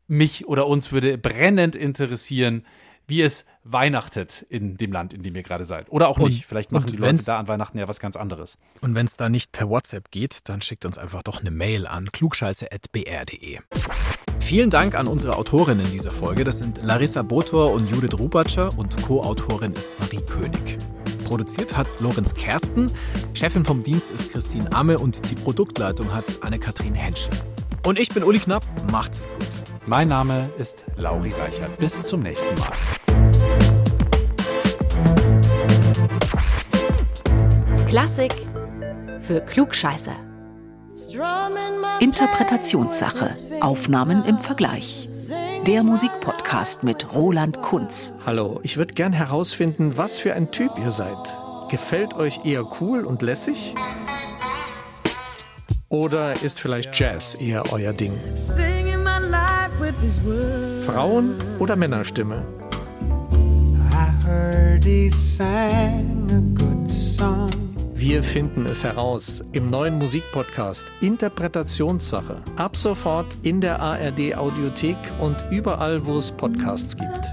mich oder uns würde brennend interessieren, wie es weihnachtet in dem Land, in dem ihr gerade seid. Oder auch Und- nicht. Vielleicht machen die Leute da an Weihnachten ja was ganz anderes. Und wenn es da nicht per WhatsApp geht, dann schickt uns einfach doch eine Mail an klugscheiße.br.de. Vielen Dank an unsere Autorinnen dieser Folge. Das sind Larissa Botor und Judith Rubatscher und Co-Autorin ist Marie König. Produziert hat Lorenz Kersten, Chefin vom Dienst ist Christine Amme und die Produktleitung hat Anne-Kathrin Henschel. Und ich bin Uli Knapp, macht's es gut. Mein Name ist Lauri Reichert. Bis zum nächsten Mal. Klassik für Klugscheißer. Interpretationssache. Aufnahmen im Vergleich. Der Musikpodcast mit Roland Kunz. Hallo, ich würde gern herausfinden, was für ein Typ ihr seid. Gefällt euch eher cool und lässig? Oder ist vielleicht Jazz eher euer Ding? Frauen- oder Männerstimme? Wir finden es heraus im neuen Musikpodcast Interpretationssache. Ab sofort in der ARD Audiothek und überall, wo es Podcasts gibt.